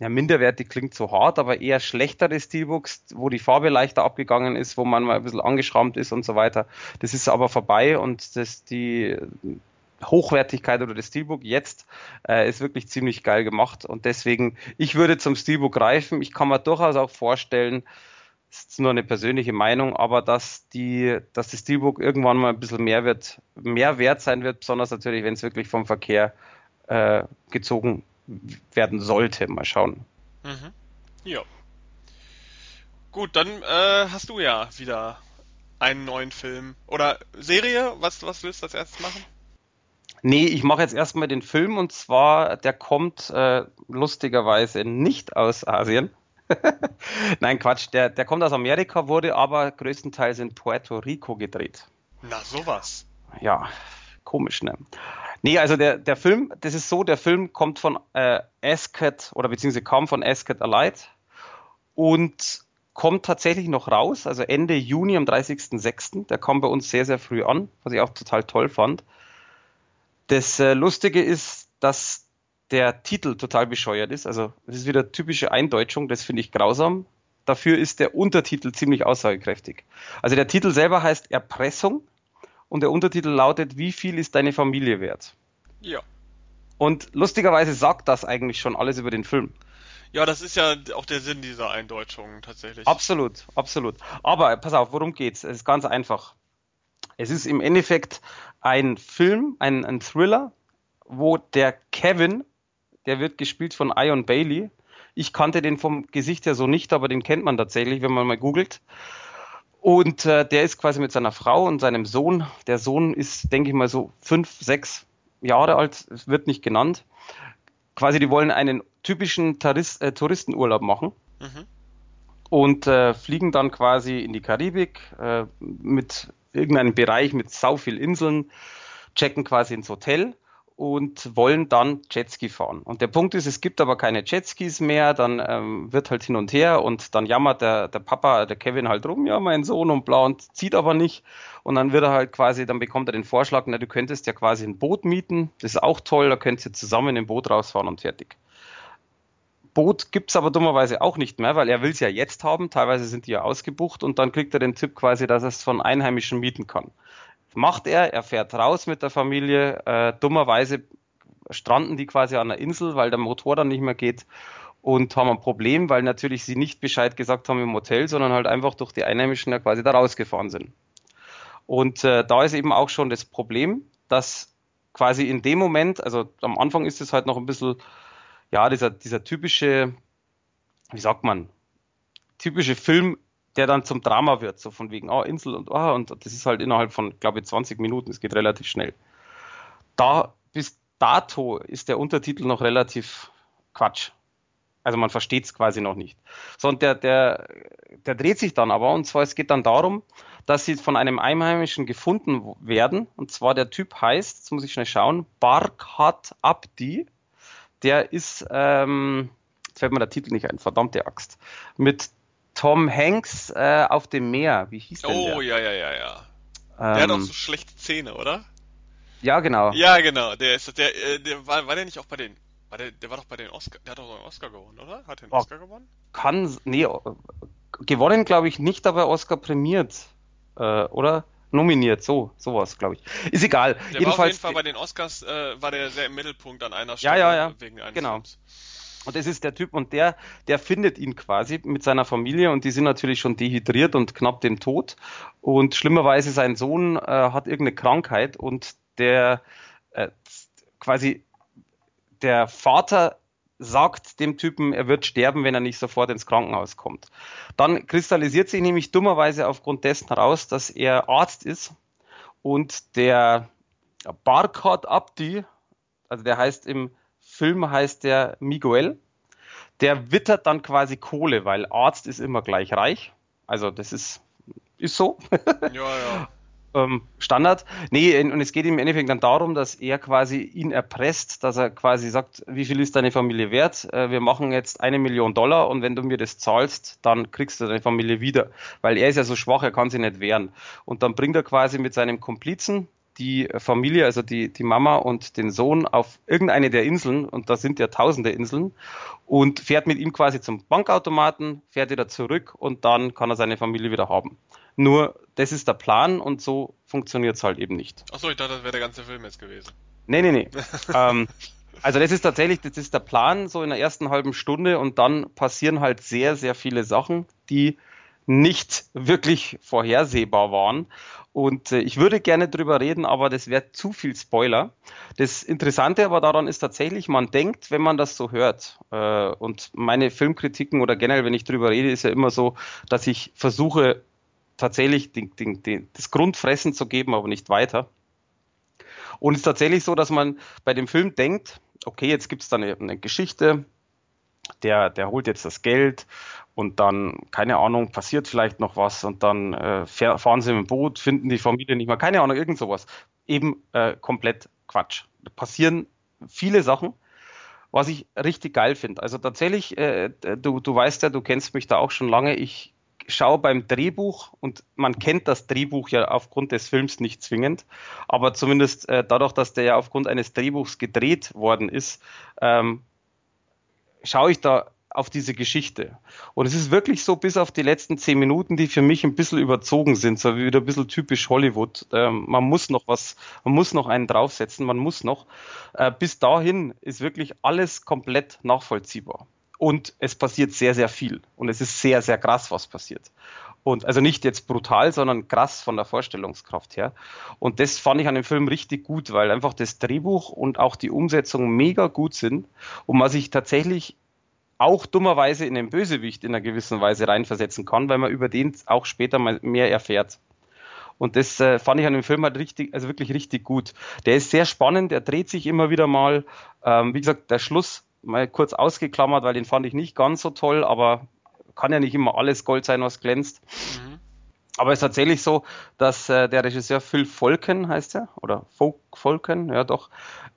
ja, minderwertig klingt so hart, aber eher schlechtere Steelbooks, wo die Farbe leichter abgegangen ist, wo man mal ein bisschen angeschrammt ist und so weiter. Das ist aber vorbei und das, die Hochwertigkeit oder das Steelbook jetzt äh, ist wirklich ziemlich geil gemacht und deswegen, ich würde zum Steelbook greifen. Ich kann mir durchaus auch vorstellen, das ist nur eine persönliche Meinung, aber dass die, dass das Steelbook irgendwann mal ein bisschen mehr wird, mehr wert sein wird, besonders natürlich, wenn es wirklich vom Verkehr äh, gezogen werden sollte. Mal schauen. Mhm. Ja. Gut, dann äh, hast du ja wieder einen neuen Film. Oder Serie? Was, was willst du als erstes machen? Nee, ich mache jetzt erstmal den Film und zwar, der kommt äh, lustigerweise nicht aus Asien. Nein, Quatsch, der, der kommt aus Amerika, wurde aber größtenteils in Puerto Rico gedreht. Na, sowas. Ja, komisch, ne? Nee, also der, der Film, das ist so, der Film kommt von äh, Ascot oder beziehungsweise kam von Ascot Alight und kommt tatsächlich noch raus, also Ende Juni am 30.06. Der kam bei uns sehr, sehr früh an, was ich auch total toll fand. Das äh, Lustige ist, dass der Titel total bescheuert ist. Also es ist wieder typische Eindeutschung, das finde ich grausam. Dafür ist der Untertitel ziemlich aussagekräftig. Also der Titel selber heißt Erpressung und der Untertitel lautet, wie viel ist deine Familie wert? Ja. Und lustigerweise sagt das eigentlich schon alles über den Film. Ja, das ist ja auch der Sinn dieser Eindeutschung tatsächlich. Absolut, absolut. Aber pass auf, worum geht's? Es ist ganz einfach. Es ist im Endeffekt ein Film, ein, ein Thriller, wo der Kevin, der wird gespielt von Ion Bailey. Ich kannte den vom Gesicht her so nicht, aber den kennt man tatsächlich, wenn man mal googelt. Und äh, der ist quasi mit seiner Frau und seinem Sohn. Der Sohn ist, denke ich mal, so fünf, sechs Jahre alt, wird nicht genannt. Quasi, die wollen einen typischen Tourist, äh, Touristenurlaub machen. Mhm. Und äh, fliegen dann quasi in die Karibik äh, mit irgendeinem Bereich mit sau viel Inseln, checken quasi ins Hotel und wollen dann Jetski fahren. Und der Punkt ist, es gibt aber keine Jetskis mehr, dann ähm, wird halt hin und her und dann jammert der, der Papa, der Kevin halt rum, ja, mein Sohn und blau und zieht aber nicht. Und dann wird er halt quasi, dann bekommt er den Vorschlag, na, du könntest ja quasi ein Boot mieten, das ist auch toll, da könnt ihr zusammen im Boot rausfahren und fertig. Boot gibt's aber dummerweise auch nicht mehr, weil er will es ja jetzt haben. Teilweise sind die ja ausgebucht und dann kriegt er den Tipp quasi, dass er es von Einheimischen mieten kann macht er, er fährt raus mit der Familie. Äh, dummerweise stranden die quasi an der Insel, weil der Motor dann nicht mehr geht und haben ein Problem, weil natürlich sie nicht Bescheid gesagt haben im Hotel, sondern halt einfach durch die Einheimischen ja quasi da rausgefahren sind. Und äh, da ist eben auch schon das Problem, dass quasi in dem Moment, also am Anfang ist es halt noch ein bisschen, ja, dieser, dieser typische, wie sagt man, typische Film der dann zum Drama wird, so von wegen, oh, Insel und oh, und das ist halt innerhalb von, glaube ich, 20 Minuten, es geht relativ schnell. Da, bis dato ist der Untertitel noch relativ Quatsch. Also man versteht es quasi noch nicht. So, und der, der, der dreht sich dann aber, und zwar es geht dann darum, dass sie von einem Einheimischen gefunden werden, und zwar der Typ heißt, jetzt muss ich schnell schauen, Barkhat Abdi, der ist, ähm, jetzt fällt mir der Titel nicht ein, verdammte Axt, mit Tom Hanks äh, auf dem Meer. Wie hieß der? Oh, ja, ja, ja, ja. Ähm, der hat auch so schlechte Zähne, oder? Ja, genau. Ja, genau. Der ist, der, äh, der war, war der nicht auch bei den, war der, der war doch bei den Oscar, der hat doch einen Oscar gewonnen, oder? Hat den oh, Oscar gewonnen? Kann, nee, gewonnen glaube ich nicht, aber Oscar prämiert, äh, oder? Nominiert, so, sowas, glaube ich. Ist egal. Der Jedenfalls, war auf jeden Fall bei den Oscars, äh, war der sehr im Mittelpunkt an einer Stelle ja, ja, ja. wegen eines genau. Films. Und das ist der Typ und der, der findet ihn quasi mit seiner Familie und die sind natürlich schon dehydriert und knapp dem Tod. Und schlimmerweise sein Sohn äh, hat irgendeine Krankheit und der äh, quasi der Vater sagt dem Typen, er wird sterben, wenn er nicht sofort ins Krankenhaus kommt. Dann kristallisiert sich nämlich dummerweise aufgrund dessen heraus, dass er Arzt ist und der Barkat Abdi, also der heißt im Film heißt der Miguel. Der wittert dann quasi Kohle, weil Arzt ist immer gleich reich. Also das ist, ist so. Ja, ja. ähm, Standard. Nee, und es geht ihm im Endeffekt dann darum, dass er quasi ihn erpresst, dass er quasi sagt, wie viel ist deine Familie wert? Äh, wir machen jetzt eine Million Dollar und wenn du mir das zahlst, dann kriegst du deine Familie wieder. Weil er ist ja so schwach, er kann sich nicht wehren. Und dann bringt er quasi mit seinem Komplizen, die Familie, also die, die Mama und den Sohn auf irgendeine der Inseln, und da sind ja tausende Inseln, und fährt mit ihm quasi zum Bankautomaten, fährt wieder zurück und dann kann er seine Familie wieder haben. Nur, das ist der Plan und so funktioniert es halt eben nicht. Achso, ich dachte, das wäre der ganze Film jetzt gewesen. Nee, nee, nee. ähm, also das ist tatsächlich, das ist der Plan so in der ersten halben Stunde und dann passieren halt sehr, sehr viele Sachen, die nicht wirklich vorhersehbar waren. Und äh, ich würde gerne drüber reden, aber das wäre zu viel Spoiler. Das Interessante aber daran ist tatsächlich, man denkt, wenn man das so hört, äh, und meine Filmkritiken oder generell, wenn ich drüber rede, ist ja immer so, dass ich versuche, tatsächlich den, den, den, das Grundfressen zu geben, aber nicht weiter. Und es ist tatsächlich so, dass man bei dem Film denkt, okay, jetzt gibt es da eine, eine Geschichte, der, der holt jetzt das Geld und dann, keine Ahnung, passiert vielleicht noch was und dann äh, fahren sie mit dem Boot, finden die Familie nicht mehr, keine Ahnung, irgend sowas. Eben äh, komplett Quatsch. Da passieren viele Sachen, was ich richtig geil finde. Also tatsächlich, äh, du, du weißt ja, du kennst mich da auch schon lange, ich schaue beim Drehbuch und man kennt das Drehbuch ja aufgrund des Films nicht zwingend, aber zumindest äh, dadurch, dass der ja aufgrund eines Drehbuchs gedreht worden ist, ähm, schaue ich da auf diese Geschichte. Und es ist wirklich so, bis auf die letzten zehn Minuten, die für mich ein bisschen überzogen sind, so wie wieder ein bisschen typisch Hollywood. Ähm, man muss noch was, man muss noch einen draufsetzen, man muss noch. Äh, bis dahin ist wirklich alles komplett nachvollziehbar. Und es passiert sehr, sehr viel. Und es ist sehr, sehr krass, was passiert. Und also nicht jetzt brutal, sondern krass von der Vorstellungskraft her. Und das fand ich an dem Film richtig gut, weil einfach das Drehbuch und auch die Umsetzung mega gut sind und man sich tatsächlich auch dummerweise in den Bösewicht in einer gewissen Weise reinversetzen kann, weil man über den auch später mal mehr erfährt. Und das äh, fand ich an dem Film halt richtig, also wirklich richtig gut. Der ist sehr spannend, der dreht sich immer wieder mal. Ähm, wie gesagt, der Schluss mal kurz ausgeklammert, weil den fand ich nicht ganz so toll, aber kann ja nicht immer alles Gold sein, was glänzt. Mhm. Aber es ist tatsächlich so, dass äh, der Regisseur Phil Volken heißt er, oder Folk Volken, ja doch,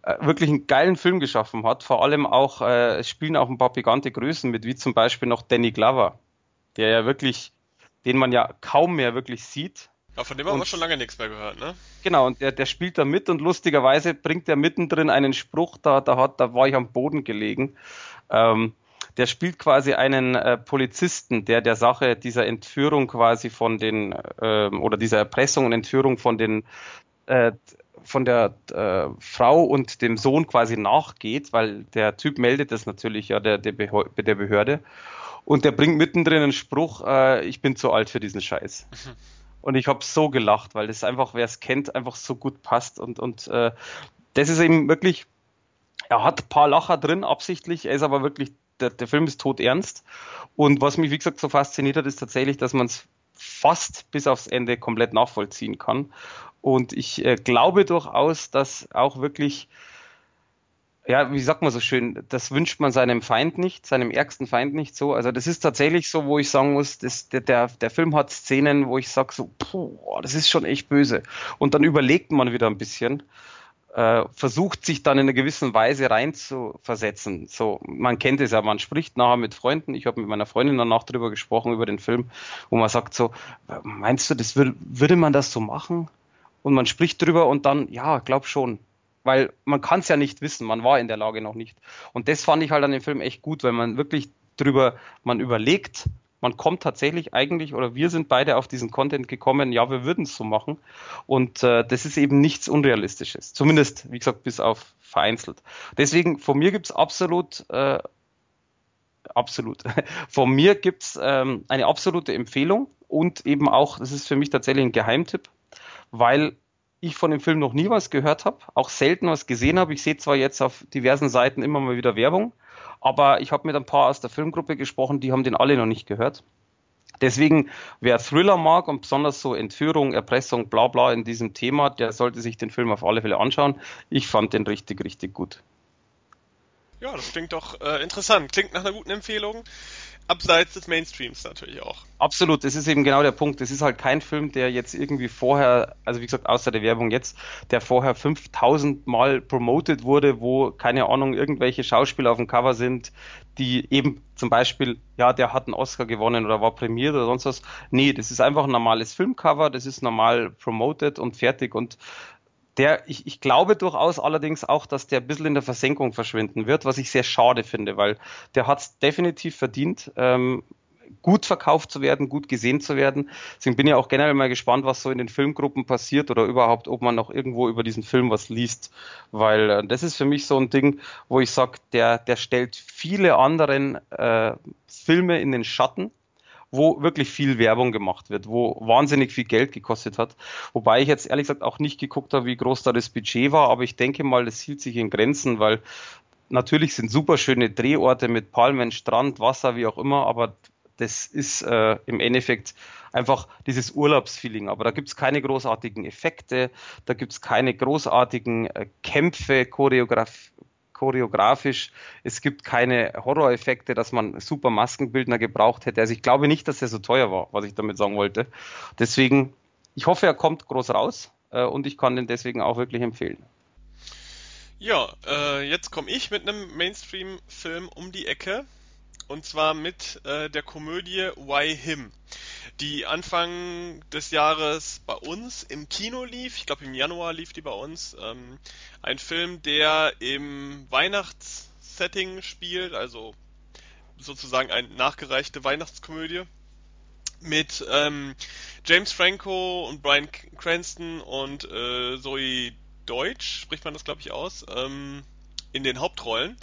äh, wirklich einen geilen Film geschaffen hat. Vor allem auch, äh, es spielen auch ein paar pigante Größen mit, wie zum Beispiel noch Danny Glover, der ja wirklich, den man ja kaum mehr wirklich sieht. Ja, von dem haben wir schon lange nichts mehr gehört, ne? Genau, und der, der spielt da mit und lustigerweise bringt er mittendrin einen Spruch, da, da, hat, da war ich am Boden gelegen. Ähm, der spielt quasi einen äh, Polizisten, der der Sache dieser Entführung quasi von den äh, oder dieser Erpressung und Entführung von den äh, von der äh, Frau und dem Sohn quasi nachgeht, weil der Typ meldet das natürlich ja der, der, der Behörde und der bringt mittendrin einen Spruch, äh, ich bin zu alt für diesen Scheiß. Und ich habe so gelacht, weil das einfach, wer es kennt, einfach so gut passt und und äh, das ist eben wirklich er hat ein paar Lacher drin, absichtlich, er ist aber wirklich der, der Film ist tot ernst. Und was mich, wie gesagt, so fasziniert hat, ist tatsächlich, dass man es fast bis aufs Ende komplett nachvollziehen kann. Und ich äh, glaube durchaus, dass auch wirklich, ja, wie sagt man so schön, das wünscht man seinem Feind nicht, seinem ärgsten Feind nicht so. Also das ist tatsächlich so, wo ich sagen muss, das, der, der, Film hat Szenen, wo ich sage so, puh, das ist schon echt böse. Und dann überlegt man wieder ein bisschen äh, versucht sich dann in einer gewissen Weise rein zu versetzen. So, man kennt es ja, man spricht nachher mit Freunden. Ich habe mit meiner Freundin danach drüber gesprochen über den Film, wo man sagt so, meinst du, das würde, würde man das so machen? Und man spricht drüber und dann, ja, glaub schon. Weil man kann es ja nicht wissen, man war in der Lage noch nicht. Und das fand ich halt an dem Film echt gut, weil man wirklich drüber, man überlegt, man kommt tatsächlich eigentlich, oder wir sind beide auf diesen Content gekommen, ja, wir würden es so machen. Und äh, das ist eben nichts Unrealistisches. Zumindest, wie gesagt, bis auf vereinzelt. Deswegen, von mir gibt's absolut, äh, absolut, von mir gibt's ähm, eine absolute Empfehlung und eben auch, das ist für mich tatsächlich ein Geheimtipp, weil ich von dem Film noch nie was gehört habe, auch selten was gesehen habe. Ich sehe zwar jetzt auf diversen Seiten immer mal wieder Werbung, aber ich habe mit ein paar aus der Filmgruppe gesprochen, die haben den alle noch nicht gehört. Deswegen, wer Thriller mag und besonders so Entführung, Erpressung, bla bla in diesem Thema, der sollte sich den Film auf alle Fälle anschauen. Ich fand den richtig, richtig gut. Ja, das klingt doch äh, interessant. Klingt nach einer guten Empfehlung abseits des Mainstreams natürlich auch. Absolut, das ist eben genau der Punkt. Es ist halt kein Film, der jetzt irgendwie vorher, also wie gesagt, außer der Werbung jetzt, der vorher 5000 Mal promoted wurde, wo, keine Ahnung, irgendwelche Schauspieler auf dem Cover sind, die eben zum Beispiel, ja, der hat einen Oscar gewonnen oder war prämiert oder sonst was. Nee, das ist einfach ein normales Filmcover, das ist normal promoted und fertig und der, ich, ich glaube durchaus allerdings auch, dass der ein bisschen in der Versenkung verschwinden wird, was ich sehr schade finde, weil der hat es definitiv verdient, ähm, gut verkauft zu werden, gut gesehen zu werden. Deswegen bin ich auch generell mal gespannt, was so in den Filmgruppen passiert oder überhaupt, ob man noch irgendwo über diesen Film was liest. Weil äh, das ist für mich so ein Ding, wo ich sage, der, der stellt viele anderen äh, Filme in den Schatten wo wirklich viel Werbung gemacht wird, wo wahnsinnig viel Geld gekostet hat. Wobei ich jetzt ehrlich gesagt auch nicht geguckt habe, wie groß da das Budget war, aber ich denke mal, das hielt sich in Grenzen, weil natürlich sind super schöne Drehorte mit Palmen, Strand, Wasser, wie auch immer, aber das ist äh, im Endeffekt einfach dieses Urlaubsfeeling. Aber da gibt's keine großartigen Effekte, da gibt's keine großartigen äh, Kämpfe, Choreograf choreografisch. Es gibt keine Horroreffekte, dass man super Maskenbildner gebraucht hätte. Also ich glaube nicht, dass er so teuer war, was ich damit sagen wollte. Deswegen, ich hoffe, er kommt groß raus äh, und ich kann den deswegen auch wirklich empfehlen. Ja, äh, jetzt komme ich mit einem Mainstream-Film um die Ecke. Und zwar mit äh, der Komödie Why Him, die Anfang des Jahres bei uns im Kino lief. Ich glaube im Januar lief die bei uns. Ähm, ein Film, der im Weihnachtssetting spielt, also sozusagen eine nachgereichte Weihnachtskomödie mit ähm, James Franco und Brian Cranston und äh, Zoe Deutsch, spricht man das glaube ich aus, ähm, in den Hauptrollen.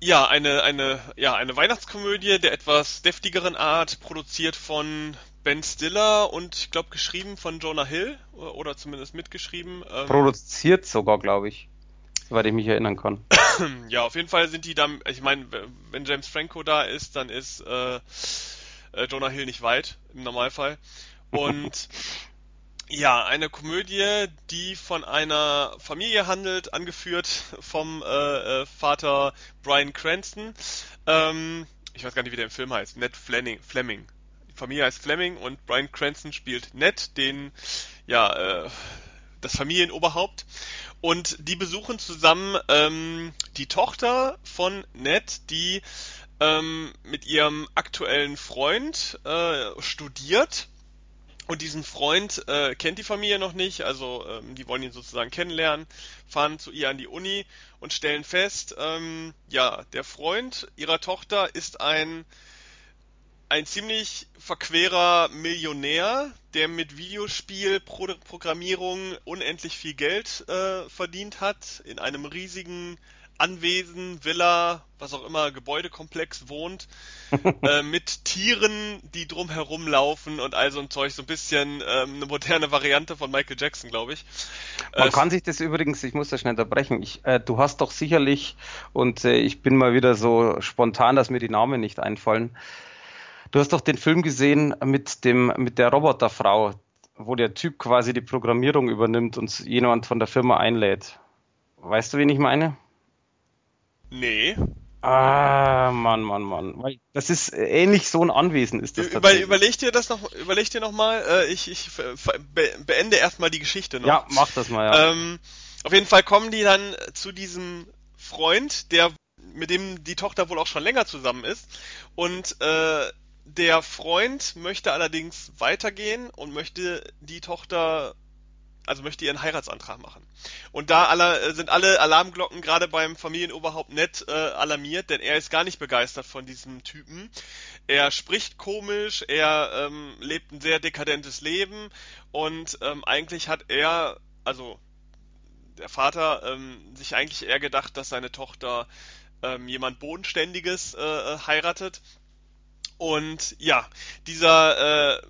Ja, eine, eine, ja, eine Weihnachtskomödie der etwas deftigeren Art, produziert von Ben Stiller und ich glaube geschrieben von Jonah Hill oder zumindest mitgeschrieben. Ähm, Produziert sogar, glaube ich, soweit ich mich erinnern kann. ja, auf jeden Fall sind die dann, ich meine, wenn James Franco da ist, dann ist äh, äh Jonah Hill nicht weit im Normalfall. Und Ja, eine Komödie, die von einer Familie handelt, angeführt vom äh, äh, Vater Brian Cranston. Ähm, ich weiß gar nicht, wie der im Film heißt. Ned Fleming. Fleming. Familie heißt Fleming und Brian Cranston spielt Ned, den, ja, äh, das Familienoberhaupt. Und die besuchen zusammen ähm, die Tochter von Ned, die ähm, mit ihrem aktuellen Freund äh, studiert. Und diesen Freund äh, kennt die Familie noch nicht, also ähm, die wollen ihn sozusagen kennenlernen, fahren zu ihr an die Uni und stellen fest, ähm, ja, der Freund ihrer Tochter ist ein ein ziemlich verquerer Millionär, der mit Videospielprogrammierung unendlich viel Geld äh, verdient hat, in einem riesigen Anwesen, Villa, was auch immer, Gebäudekomplex wohnt, äh, mit Tieren, die drumherum laufen und all so ein Zeug, so ein bisschen ähm, eine moderne Variante von Michael Jackson, glaube ich. Man äh, kann sich das übrigens, ich muss das schnell unterbrechen, ich, äh, du hast doch sicherlich, und äh, ich bin mal wieder so spontan, dass mir die Namen nicht einfallen, du hast doch den Film gesehen mit dem, mit der Roboterfrau, wo der Typ quasi die Programmierung übernimmt und jemand von der Firma einlädt. Weißt du, wen ich meine? Nee. Ah, Mann, Mann, Mann. Das ist ähnlich so ein Anwesen ist das Über, Überleg dir das noch, überleg dir noch mal. Äh, ich, ich beende erstmal die Geschichte noch. Ja, mach das mal, ja. Ähm, auf jeden Fall kommen die dann zu diesem Freund, der mit dem die Tochter wohl auch schon länger zusammen ist. Und äh, der Freund möchte allerdings weitergehen und möchte die Tochter also möchte ihren Heiratsantrag machen. Und da alle, äh, sind alle Alarmglocken gerade beim Familienoberhaupt nett äh, alarmiert, denn er ist gar nicht begeistert von diesem Typen. Er spricht komisch, er ähm, lebt ein sehr dekadentes Leben und ähm, eigentlich hat er, also der Vater, ähm, sich eigentlich eher gedacht, dass seine Tochter ähm, jemand Bodenständiges äh, äh heiratet. Und ja, dieser äh,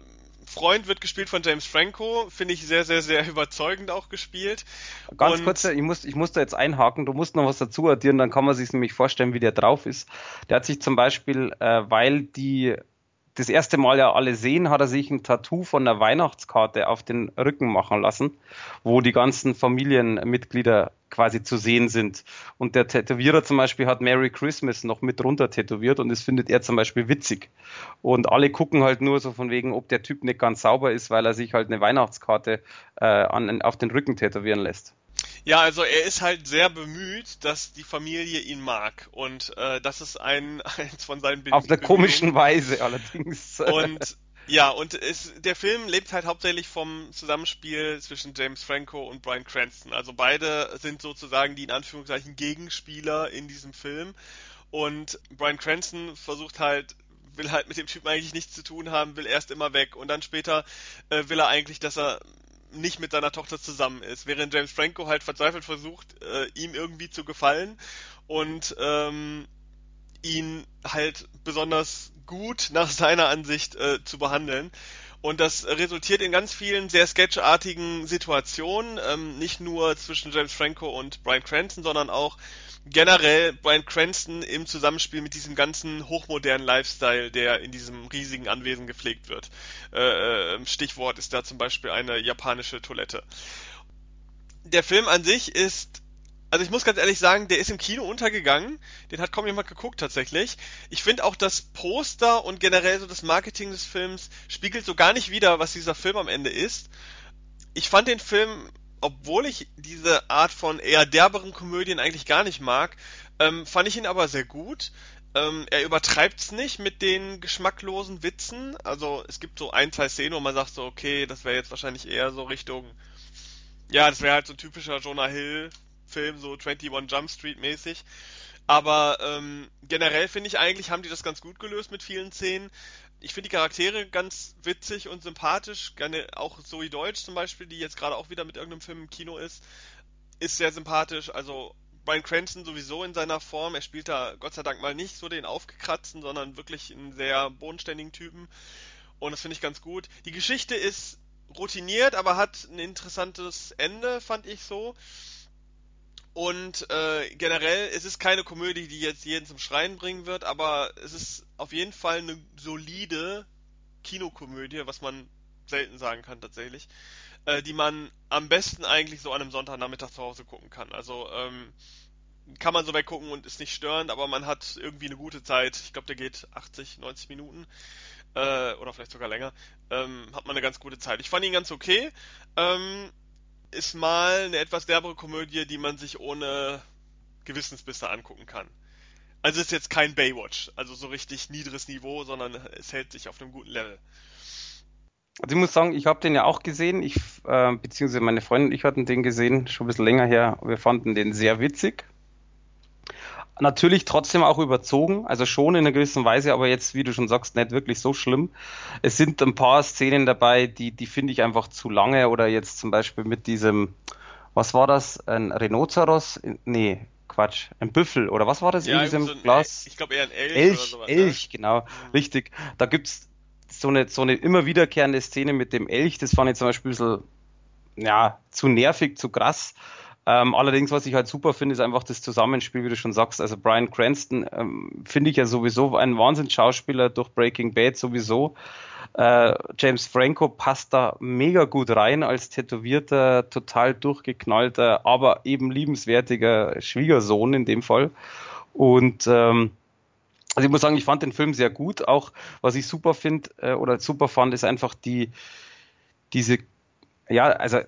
Freund wird gespielt von James Franco, finde ich sehr, sehr, sehr überzeugend auch gespielt. Ganz und kurz, ich muss, ich muss da jetzt einhaken, du musst noch was dazu addieren, dann kann man sich nämlich vorstellen, wie der drauf ist. Der hat sich zum Beispiel, äh, weil die das erste Mal ja alle sehen, hat er sich ein Tattoo von der Weihnachtskarte auf den Rücken machen lassen, wo die ganzen Familienmitglieder quasi zu sehen sind. Und der Tätowierer zum Beispiel hat Merry Christmas noch mit runter tätowiert und das findet er zum Beispiel witzig. Und alle gucken halt nur so von wegen, ob der Typ nicht ganz sauber ist, weil er sich halt eine Weihnachtskarte äh, an, auf den Rücken tätowieren lässt. Ja, also er ist halt sehr bemüht, dass die Familie ihn mag und äh, das ist ein eins von seinen Be Auf der komischen Weise allerdings. Und ja, und es, der Film lebt halt hauptsächlich vom Zusammenspiel zwischen James Franco und Brian Cranston. Also beide sind sozusagen die in Anführungszeichen Gegenspieler in diesem Film. Und Brian Cranston versucht halt will halt mit dem Typen eigentlich nichts zu tun haben, will erst immer weg und dann später äh, will er eigentlich, dass er nicht mit seiner Tochter zusammen ist, während James Franco halt verzweifelt versucht, äh, ihm irgendwie zu gefallen und ähm, ihn halt besonders gut nach seiner Ansicht äh, zu behandeln. Und das resultiert in ganz vielen sehr sketchartigen Situationen, ähm, nicht nur zwischen James Franco und Brian Cranston, sondern auch generell Brian Cranston im Zusammenspiel mit diesem ganzen hochmodernen Lifestyle, der in diesem riesigen Anwesen gepflegt wird. Äh, äh, Stichwort ist da zum Beispiel eine japanische Toilette. Der Film an sich ist also ich muss ganz ehrlich sagen, der ist im Kino untergegangen. Den hat kaum jemand geguckt tatsächlich. Ich finde auch das Poster und generell so das Marketing des Films spiegelt so gar nicht wider, was dieser Film am Ende ist. Ich fand den Film obwohl ich diese Art von eher derberen Komödien eigentlich gar nicht mag, ähm, fand ich ihn aber sehr gut. Ähm, er übertreibt's nicht mit den geschmacklosen Witzen. Also es gibt so ein, zwei Szenen, wo man sagt so, okay, das wäre jetzt wahrscheinlich eher so Richtung, ja, das wäre halt so ein typischer Jonah Hill Film, so 21 Jump Street mäßig. Aber ähm, generell finde ich eigentlich, haben die das ganz gut gelöst mit vielen Szenen ich finde die Charaktere ganz witzig und sympathisch. Gerne auch Zoe Deutsch zum Beispiel, die jetzt gerade auch wieder mit irgendeinem Film im Kino ist, ist sehr sympathisch. Also Brian Cranston sowieso in seiner Form. Er spielt da Gott sei Dank mal nicht so den aufgekratzten, sondern wirklich einen sehr bodenständigen Typen. Und das finde ich ganz gut. Die Geschichte ist routiniert, aber hat ein interessantes Ende, fand ich so. Und äh, generell, es ist keine Komödie, die jetzt jeden zum Schreien bringen wird, aber es ist auf jeden Fall eine solide Kinokomödie, was man selten sagen kann tatsächlich, äh, die man am besten eigentlich so an einem Sonntagnachmittag zu Hause gucken kann. Also ähm, kann man so weggucken und ist nicht störend, aber man hat irgendwie eine gute Zeit. Ich glaube, der geht 80, 90 Minuten. äh, oder vielleicht sogar länger, ähm, hat man eine ganz gute Zeit. Ich fand ihn ganz okay. Ähm, ist mal eine etwas derbere Komödie, die man sich ohne Gewissensbisse angucken kann. Also ist jetzt kein Baywatch, also so richtig niedriges Niveau, sondern es hält sich auf einem guten Level. Also ich muss sagen, ich habe den ja auch gesehen, ich, äh, beziehungsweise meine Freundin und ich hatten den gesehen, schon ein bisschen länger her. Wir fanden den sehr witzig. Natürlich trotzdem auch überzogen, also schon in einer gewissen Weise, aber jetzt, wie du schon sagst, nicht wirklich so schlimm. Es sind ein paar Szenen dabei, die, die finde ich einfach zu lange oder jetzt zum Beispiel mit diesem, was war das, ein Rhinoceros? Nee, Quatsch, ein Büffel oder was war das ja, in diesem so Glas? Ich glaube eher ein Elch, Elch, oder sowas. Elch, genau, Mhm. richtig. Da gibt's so eine, so eine immer wiederkehrende Szene mit dem Elch, das fand ich zum Beispiel ein bisschen, ja, zu nervig, zu krass. Ähm, allerdings, was ich halt super finde, ist einfach das Zusammenspiel, wie du schon sagst. Also Brian Cranston ähm, finde ich ja sowieso ein Wahnsinnsschauspieler durch Breaking Bad sowieso. Äh, James Franco passt da mega gut rein als tätowierter, total durchgeknallter, aber eben liebenswertiger Schwiegersohn in dem Fall. Und ähm, also ich muss sagen, ich fand den Film sehr gut. Auch was ich super finde äh, oder super fand, ist einfach die diese ja, also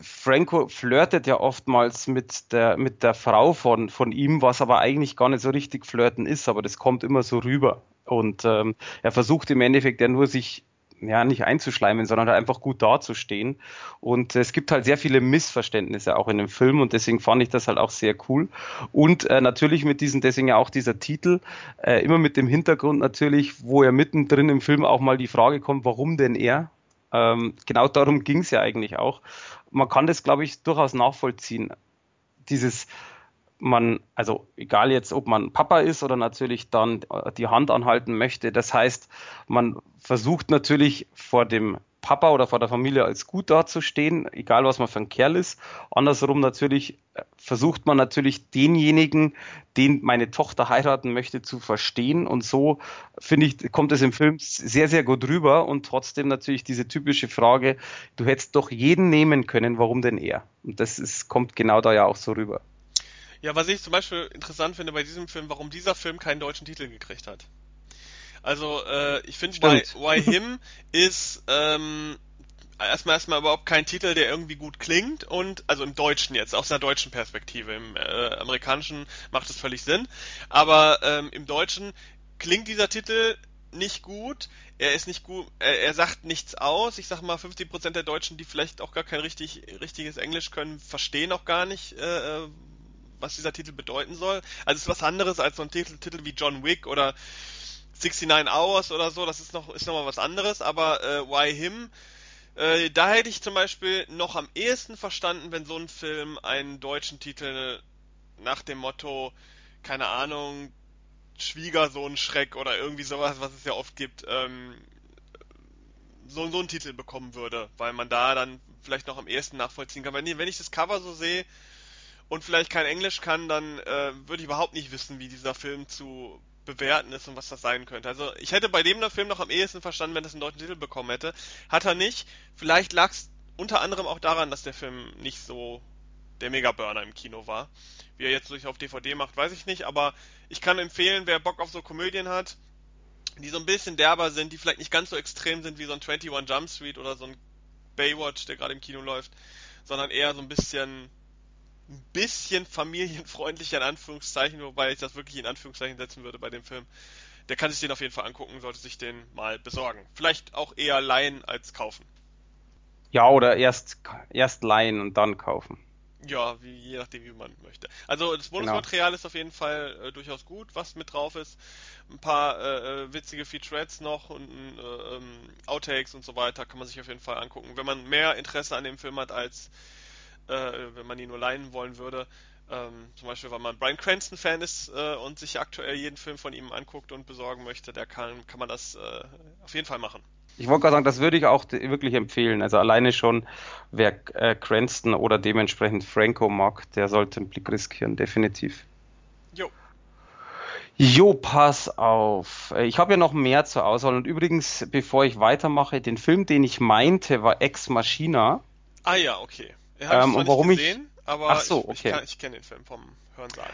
Franco flirtet ja oftmals mit der mit der Frau von von ihm, was aber eigentlich gar nicht so richtig flirten ist, aber das kommt immer so rüber. Und ähm, er versucht im Endeffekt ja nur sich ja nicht einzuschleimen, sondern halt einfach gut dazustehen. Und es gibt halt sehr viele Missverständnisse auch in dem Film und deswegen fand ich das halt auch sehr cool. Und äh, natürlich mit diesem, deswegen ja auch dieser Titel, äh, immer mit dem Hintergrund natürlich, wo er mittendrin im Film auch mal die Frage kommt, warum denn er? Ähm, genau darum ging es ja eigentlich auch. Man kann das, glaube ich, durchaus nachvollziehen. Dieses, man, also egal jetzt, ob man Papa ist oder natürlich dann die Hand anhalten möchte. Das heißt, man versucht natürlich vor dem Papa oder vor der Familie als gut dazustehen, egal was man für ein Kerl ist. Andersrum natürlich äh, versucht man natürlich denjenigen, den meine Tochter heiraten möchte, zu verstehen. Und so finde ich, kommt es im Film sehr, sehr gut rüber und trotzdem natürlich diese typische Frage, du hättest doch jeden nehmen können, warum denn er? Und das ist, kommt genau da ja auch so rüber. Ja, was ich zum Beispiel interessant finde bei diesem Film, warum dieser Film keinen deutschen Titel gekriegt hat. Also, äh, ich finde, Why. Why Him ist ähm, erstmal erstmal überhaupt kein Titel, der irgendwie gut klingt und also im Deutschen jetzt, aus einer deutschen Perspektive. Im äh, amerikanischen macht es völlig Sinn, aber ähm, im Deutschen klingt dieser Titel nicht gut. Er ist nicht gut, er, er sagt nichts aus. Ich sag mal, 50% der Deutschen, die vielleicht auch gar kein richtig, richtiges Englisch können, verstehen auch gar nicht, äh, äh, was dieser Titel bedeuten soll. Also es ist was anderes als so ein Titel, Titel wie John Wick oder 69 Hours oder so, das ist noch, ist noch mal was anderes, aber äh, Why Him, äh, da hätte ich zum Beispiel noch am ehesten verstanden, wenn so ein Film einen deutschen Titel nach dem Motto, keine Ahnung, Schwiegersohn Schreck oder irgendwie sowas, was es ja oft gibt, ähm, so, so einen Titel bekommen würde, weil man da dann vielleicht noch am ehesten nachvollziehen kann. Wenn, wenn ich das Cover so sehe und vielleicht kein Englisch kann, dann äh, würde ich überhaupt nicht wissen, wie dieser Film zu bewerten ist und was das sein könnte. Also ich hätte bei dem Film noch am ehesten verstanden, wenn es einen deutschen Titel bekommen hätte. Hat er nicht. Vielleicht lag es unter anderem auch daran, dass der Film nicht so der Mega-Burner im Kino war. Wie er jetzt durch auf DVD macht, weiß ich nicht, aber ich kann empfehlen, wer Bock auf so Komödien hat, die so ein bisschen derber sind, die vielleicht nicht ganz so extrem sind wie so ein 21 Jump Street oder so ein Baywatch, der gerade im Kino läuft, sondern eher so ein bisschen ein bisschen familienfreundlicher in Anführungszeichen, wobei ich das wirklich in Anführungszeichen setzen würde bei dem Film. Der kann sich den auf jeden Fall angucken, sollte sich den mal besorgen. Vielleicht auch eher leihen als kaufen. Ja, oder erst, erst leihen und dann kaufen. Ja, wie, je nachdem, wie man möchte. Also das Genau. Bonusmaterial ist auf jeden Fall äh, durchaus gut, was mit drauf ist. Ein paar äh, äh, witzige Featurettes noch und äh, ähm, Outtakes und so weiter kann man sich auf jeden Fall angucken. Wenn man mehr Interesse an dem Film hat, als äh, wenn man ihn nur leihen wollen würde. Ähm, zum Beispiel, weil man Brian Cranston-Fan ist äh, und sich aktuell jeden Film von ihm anguckt und besorgen möchte, der kann, kann man das äh, auf jeden Fall machen. Ich wollte gerade sagen, das würde ich auch wirklich empfehlen. Also alleine schon, wer äh, Cranston oder dementsprechend Franco mag, der sollte einen Blick riskieren, definitiv. Jo. Jo, pass auf. Äh, Ich habe ja noch mehr zur Auswahl. Und übrigens, bevor ich weitermache, den Film, den ich meinte, war Ex Machina. Ah ja, okay. Ich Ähm, und warum nicht ich- gesehen, aber Ach so, ich, ich, okay. kann- ich kenne den Film vom Hörensagen.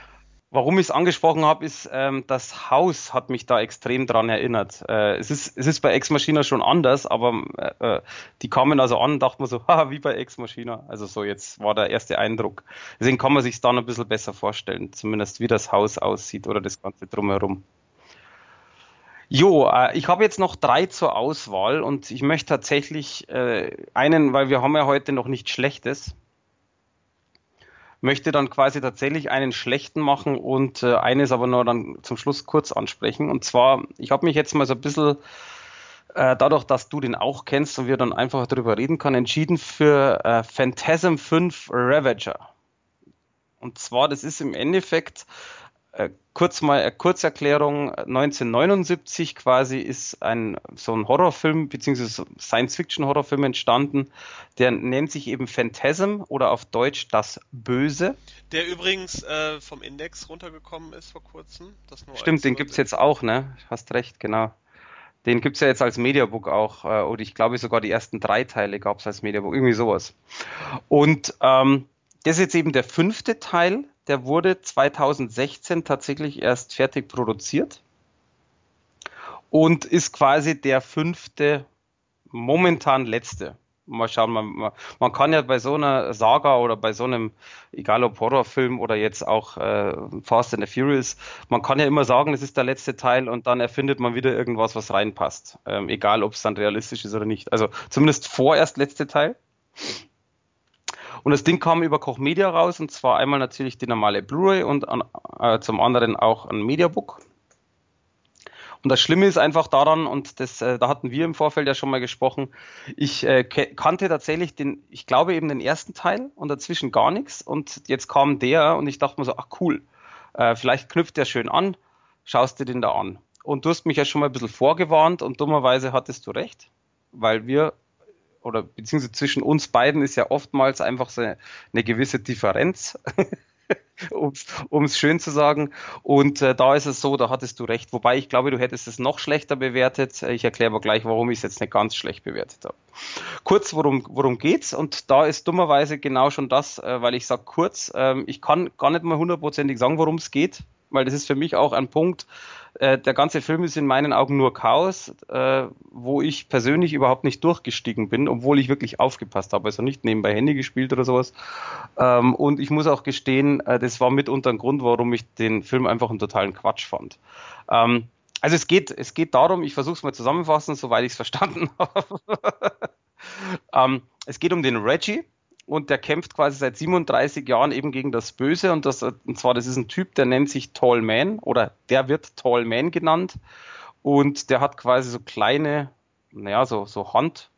warum ich es angesprochen habe, ist, ähm, das Haus hat mich da extrem dran erinnert. Äh, es, ist, es ist bei Ex Machina schon anders, aber äh, äh die kamen also an und dachten mir so, haha, wie bei Ex Machina. Also so, jetzt war der erste Eindruck. Deswegen kann man sich dann ein bisschen besser vorstellen, zumindest wie das Haus aussieht oder das Ganze drumherum. Jo, äh, ich habe jetzt noch drei zur Auswahl und ich möchte tatsächlich äh, einen, weil wir haben ja heute noch nichts Schlechtes, möchte dann quasi tatsächlich einen schlechten machen und äh, eines aber nur dann zum Schluss kurz ansprechen. Und zwar, ich habe mich jetzt mal so ein bisschen äh, dadurch, dass du den auch kennst und wir dann einfach darüber reden können, entschieden für äh, Phantasm 5 Ravager. Und zwar, das ist im Endeffekt äh, kurz mal eine Kurzerklärung. 1979 quasi ist ein so ein Horrorfilm beziehungsweise Science-Fiction-Horrorfilm entstanden. Der nennt sich eben Phantasm oder auf Deutsch das Böse. Der übrigens äh, vom Index runtergekommen ist vor kurzem. Stimmt, den gibt's jetzt auch, ne? Hast recht, genau. Den gibt's ja jetzt als Mediabook auch, äh, oder ich glaube sogar die ersten drei Teile gab's als Mediabook, irgendwie sowas. Und ähm, das ist jetzt eben der fünfte Teil der wurde 2016 tatsächlich erst fertig produziert und ist quasi der fünfte, momentan letzte. Mal schauen, man, man kann ja bei so einer Saga oder bei so einem, egal ob Horrorfilm oder jetzt auch äh, Fast and the Furious, man kann ja immer sagen, es ist der letzte Teil und dann erfindet man wieder irgendwas, was reinpasst. Ähm, egal, ob es dann realistisch ist oder nicht. Also zumindest vorerst letzte Teil. Und das Ding kam über Koch Media raus und zwar einmal natürlich die normale Blu-ray und äh, zum anderen auch ein Mediabook. Und das Schlimme ist einfach daran, und das, äh, da hatten wir im Vorfeld ja schon mal gesprochen, ich äh, kannte tatsächlich den, ich glaube eben den ersten Teil und dazwischen gar nichts. Und jetzt kam der und ich dachte mir so, ach cool, äh, vielleicht knüpft der schön an, schaust du den da an. Und du hast mich ja schon mal ein bisschen vorgewarnt und dummerweise hattest du recht, weil wir oder beziehungsweise zwischen uns beiden ist ja oftmals einfach so eine gewisse Differenz. um es schön zu sagen. Und äh, da ist es so, da hattest du recht. Wobei ich glaube, du hättest es noch schlechter bewertet. Ich erkläre aber gleich, warum ich es jetzt nicht ganz schlecht bewertet habe. Kurz, worum, worum geht's? Und da ist dummerweise genau schon das, äh, weil ich sage kurz, äh, ich kann gar nicht mal hundertprozentig sagen, worum es geht, weil das ist für mich auch ein Punkt, äh, der ganze Film ist in meinen Augen nur Chaos, äh, wo ich persönlich überhaupt nicht durchgestiegen bin, obwohl ich wirklich aufgepasst habe. Also nicht nebenbei Handy gespielt oder sowas. Ähm, und ich muss auch gestehen, äh, das war mitunter ein Grund, warum ich den Film einfach einen totalen Quatsch fand. Ähm, also es geht, es geht darum, ich versuche es mal zusammenfassen, soweit ich es verstanden habe. ähm, es geht um den Reggie, und der kämpft quasi seit 37 Jahren eben gegen das Böse. Und das und zwar das ist ein Typ, der nennt sich Tall Man oder der wird Tall Man genannt. Und der hat quasi so kleine, naja, so so Hand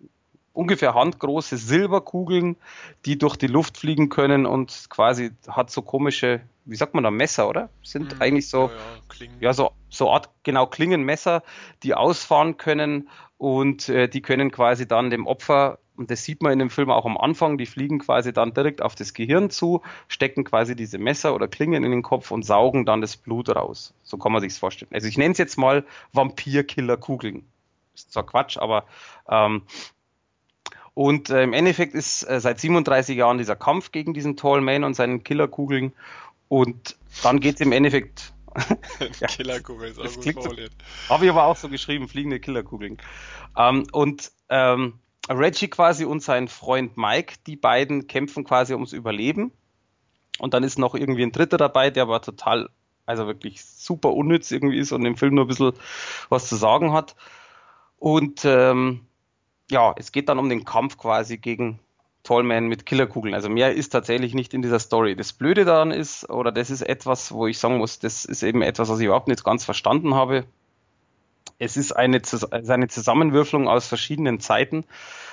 ungefähr handgroße Silberkugeln, die durch die Luft fliegen können und quasi hat so komische, wie sagt man da, Messer, oder? Sind hm, eigentlich so, ja, ja, ja, so, so Art, genau, Klingenmesser, die ausfahren können. Und äh, die können quasi dann dem Opfer und das sieht man in dem Film auch am Anfang, die fliegen quasi dann direkt auf das Gehirn zu, stecken quasi diese Messer oder Klingen in den Kopf und saugen dann das Blut raus. So kann man sich's vorstellen. Also ich nenne es jetzt mal Vampirkiller-Kugeln. Ist zwar Quatsch, aber ähm, und äh, im Endeffekt ist äh, seit 37 Jahren dieser Kampf gegen diesen Tall Man und seinen Killerkugeln und dann geht es im Endeffekt ja, Killerkugel ist auch gut formuliert. So, Habe ich aber auch so geschrieben, fliegende Killerkugeln. Ähm, und ähm, Reggie quasi und sein Freund Mike, die beiden kämpfen quasi ums Überleben. Und dann ist noch irgendwie ein Dritter dabei, der aber total, also wirklich super unnütz irgendwie ist und im Film nur ein bisschen was zu sagen hat. Und ähm, ja, es geht dann um den Kampf quasi gegen Tallman mit Killerkugeln. Also mehr ist tatsächlich nicht in dieser Story. Das Blöde daran ist, oder das ist etwas, wo ich sagen muss, das ist eben etwas, was ich überhaupt nicht ganz verstanden habe es ist eine, eine Zusammenwürfelung aus verschiedenen Zeiten,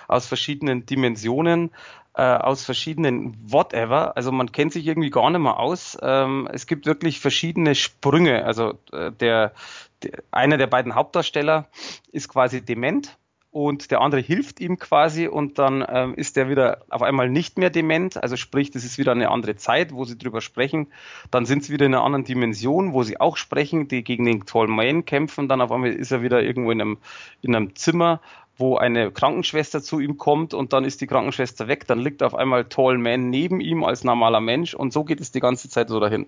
aus verschiedenen Dimensionen, äh, aus verschiedenen whatever. Also man kennt sich irgendwie gar nicht mehr aus. Ähm, es gibt wirklich verschiedene Sprünge. Also äh, der, der, einer der beiden Hauptdarsteller ist quasi dement und der andere hilft ihm quasi und dann ähm, ist der wieder auf einmal nicht mehr dement, also sprich, das ist wieder eine andere Zeit, wo sie drüber sprechen, dann sind sie wieder in einer anderen Dimension, wo sie auch sprechen, die gegen den Tall Man kämpfen, dann auf einmal ist er wieder irgendwo in einem, in einem Zimmer, wo eine Krankenschwester zu ihm kommt und dann ist die Krankenschwester weg, dann liegt auf einmal Tall Man neben ihm als normaler Mensch und so geht es die ganze Zeit so dahin.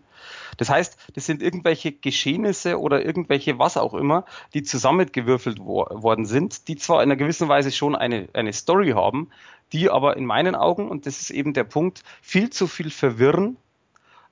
Das heißt, das sind irgendwelche Geschehnisse oder irgendwelche was auch immer, die zusammengewürfelt wo worden sind, die zwar in einer gewissen Weise schon eine, eine Story haben, die aber in meinen Augen, und das ist eben der Punkt, viel zu viel verwirren,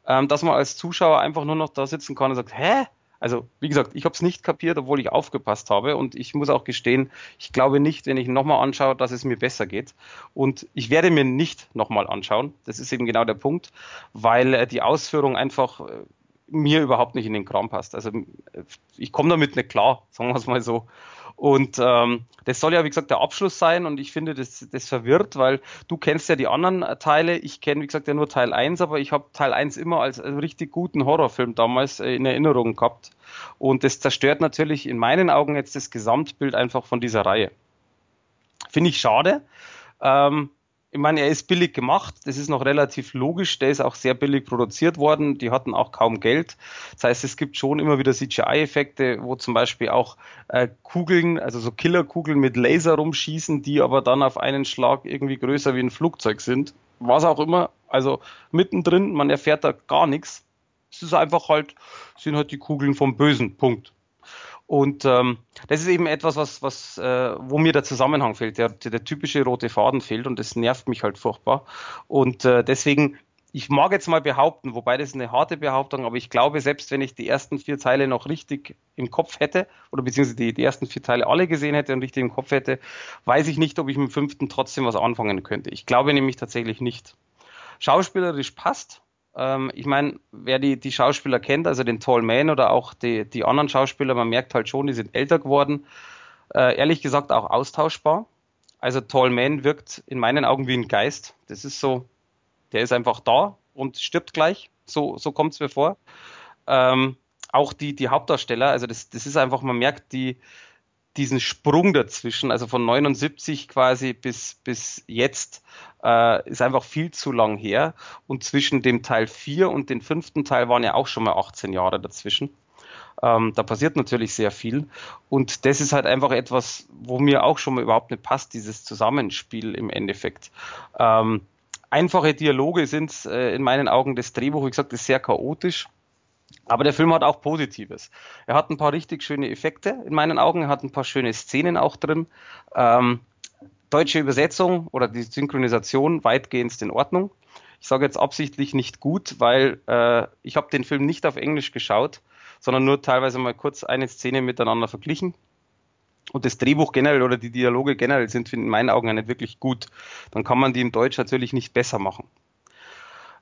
ähm, dass man als Zuschauer einfach nur noch da sitzen kann und sagt, hä? Also, wie gesagt, ich habe es nicht kapiert, obwohl ich aufgepasst habe. Und ich muss auch gestehen, ich glaube nicht, wenn ich nochmal anschaue, dass es mir besser geht. Und ich werde mir nicht nochmal anschauen. Das ist eben genau der Punkt, weil äh, die Ausführung einfach äh, mir überhaupt nicht in den Kram passt. Also äh, ich komme damit nicht klar, sagen wir es mal so. Und ähm, das soll ja, wie gesagt, der Abschluss sein und ich finde, das, das verwirrt, weil du kennst ja die anderen Teile. Ich kenne, wie gesagt, ja nur Teil 1, aber ich habe Teil 1 immer als, als richtig guten Horrorfilm damals äh, in Erinnerung gehabt. Und das zerstört natürlich in meinen Augen jetzt das Gesamtbild einfach von dieser Reihe. Finde ich schade. Ähm, ich meine, er ist billig gemacht, das ist noch relativ logisch, der ist auch sehr billig produziert worden, die hatten auch kaum Geld. Das heißt, es gibt schon immer wieder CGI-Effekte, wo zum Beispiel auch äh, Kugeln, also so Killerkugeln mit Laser rumschießen, die aber dann auf einen Schlag irgendwie größer wie ein Flugzeug sind. Was auch immer, also mittendrin, man erfährt da gar nichts. Es ist einfach halt, sind halt die Kugeln vom Bösen, Punkt. Und ähm, das ist eben etwas, was, was, äh, wo mir der Zusammenhang fehlt. Der, der typische rote Faden fehlt und das nervt mich halt furchtbar. Und äh, deswegen, ich mag jetzt mal behaupten, wobei das eine harte Behauptung, aber ich glaube, selbst wenn ich die ersten vier Teile noch richtig im Kopf hätte, oder beziehungsweise die, die ersten vier Teile alle gesehen hätte und richtig im Kopf hätte, weiß ich nicht, ob ich mit dem fünften trotzdem was anfangen könnte. Ich glaube nämlich tatsächlich nicht. Schauspielerisch passt, ähm, ich meine, wer die, die Schauspieler kennt, also den Tall Man oder auch die, die anderen Schauspieler, man merkt halt schon, die sind älter geworden. Äh, ehrlich gesagt auch austauschbar. Also Tall Man wirkt in meinen Augen wie ein Geist. Das ist so, der ist einfach da und stirbt gleich. So, so kommt es mir vor. Ähm, auch die, die Hauptdarsteller, also das, das ist einfach, man merkt die, diesen Sprung dazwischen, also von 79 quasi bis, bis jetzt, äh, ist einfach viel zu lang her. Und zwischen dem Teil 4 und dem fünften Teil waren ja auch schon mal 18 Jahre dazwischen. Ähm, da passiert natürlich sehr viel. Und das ist halt einfach etwas, wo mir auch schon mal überhaupt nicht passt, dieses Zusammenspiel im Endeffekt. Ähm, einfache Dialoge sind äh, in meinen Augen das Drehbuch, wie gesagt, ist sehr chaotisch. Aber der Film hat auch Positives. Er hat ein paar richtig schöne Effekte in meinen Augen. Er hat ein paar schöne Szenen auch drin. Ähm, deutsche Übersetzung oder die Synchronisation weitgehend in Ordnung. Ich sage jetzt absichtlich nicht gut, weil äh, ich habe den Film nicht auf Englisch geschaut, sondern nur teilweise mal kurz eine Szene miteinander verglichen. Und das Drehbuch generell oder die Dialoge generell sind in meinen Augen nicht wirklich gut. Dann kann man die im Deutsch natürlich nicht besser machen.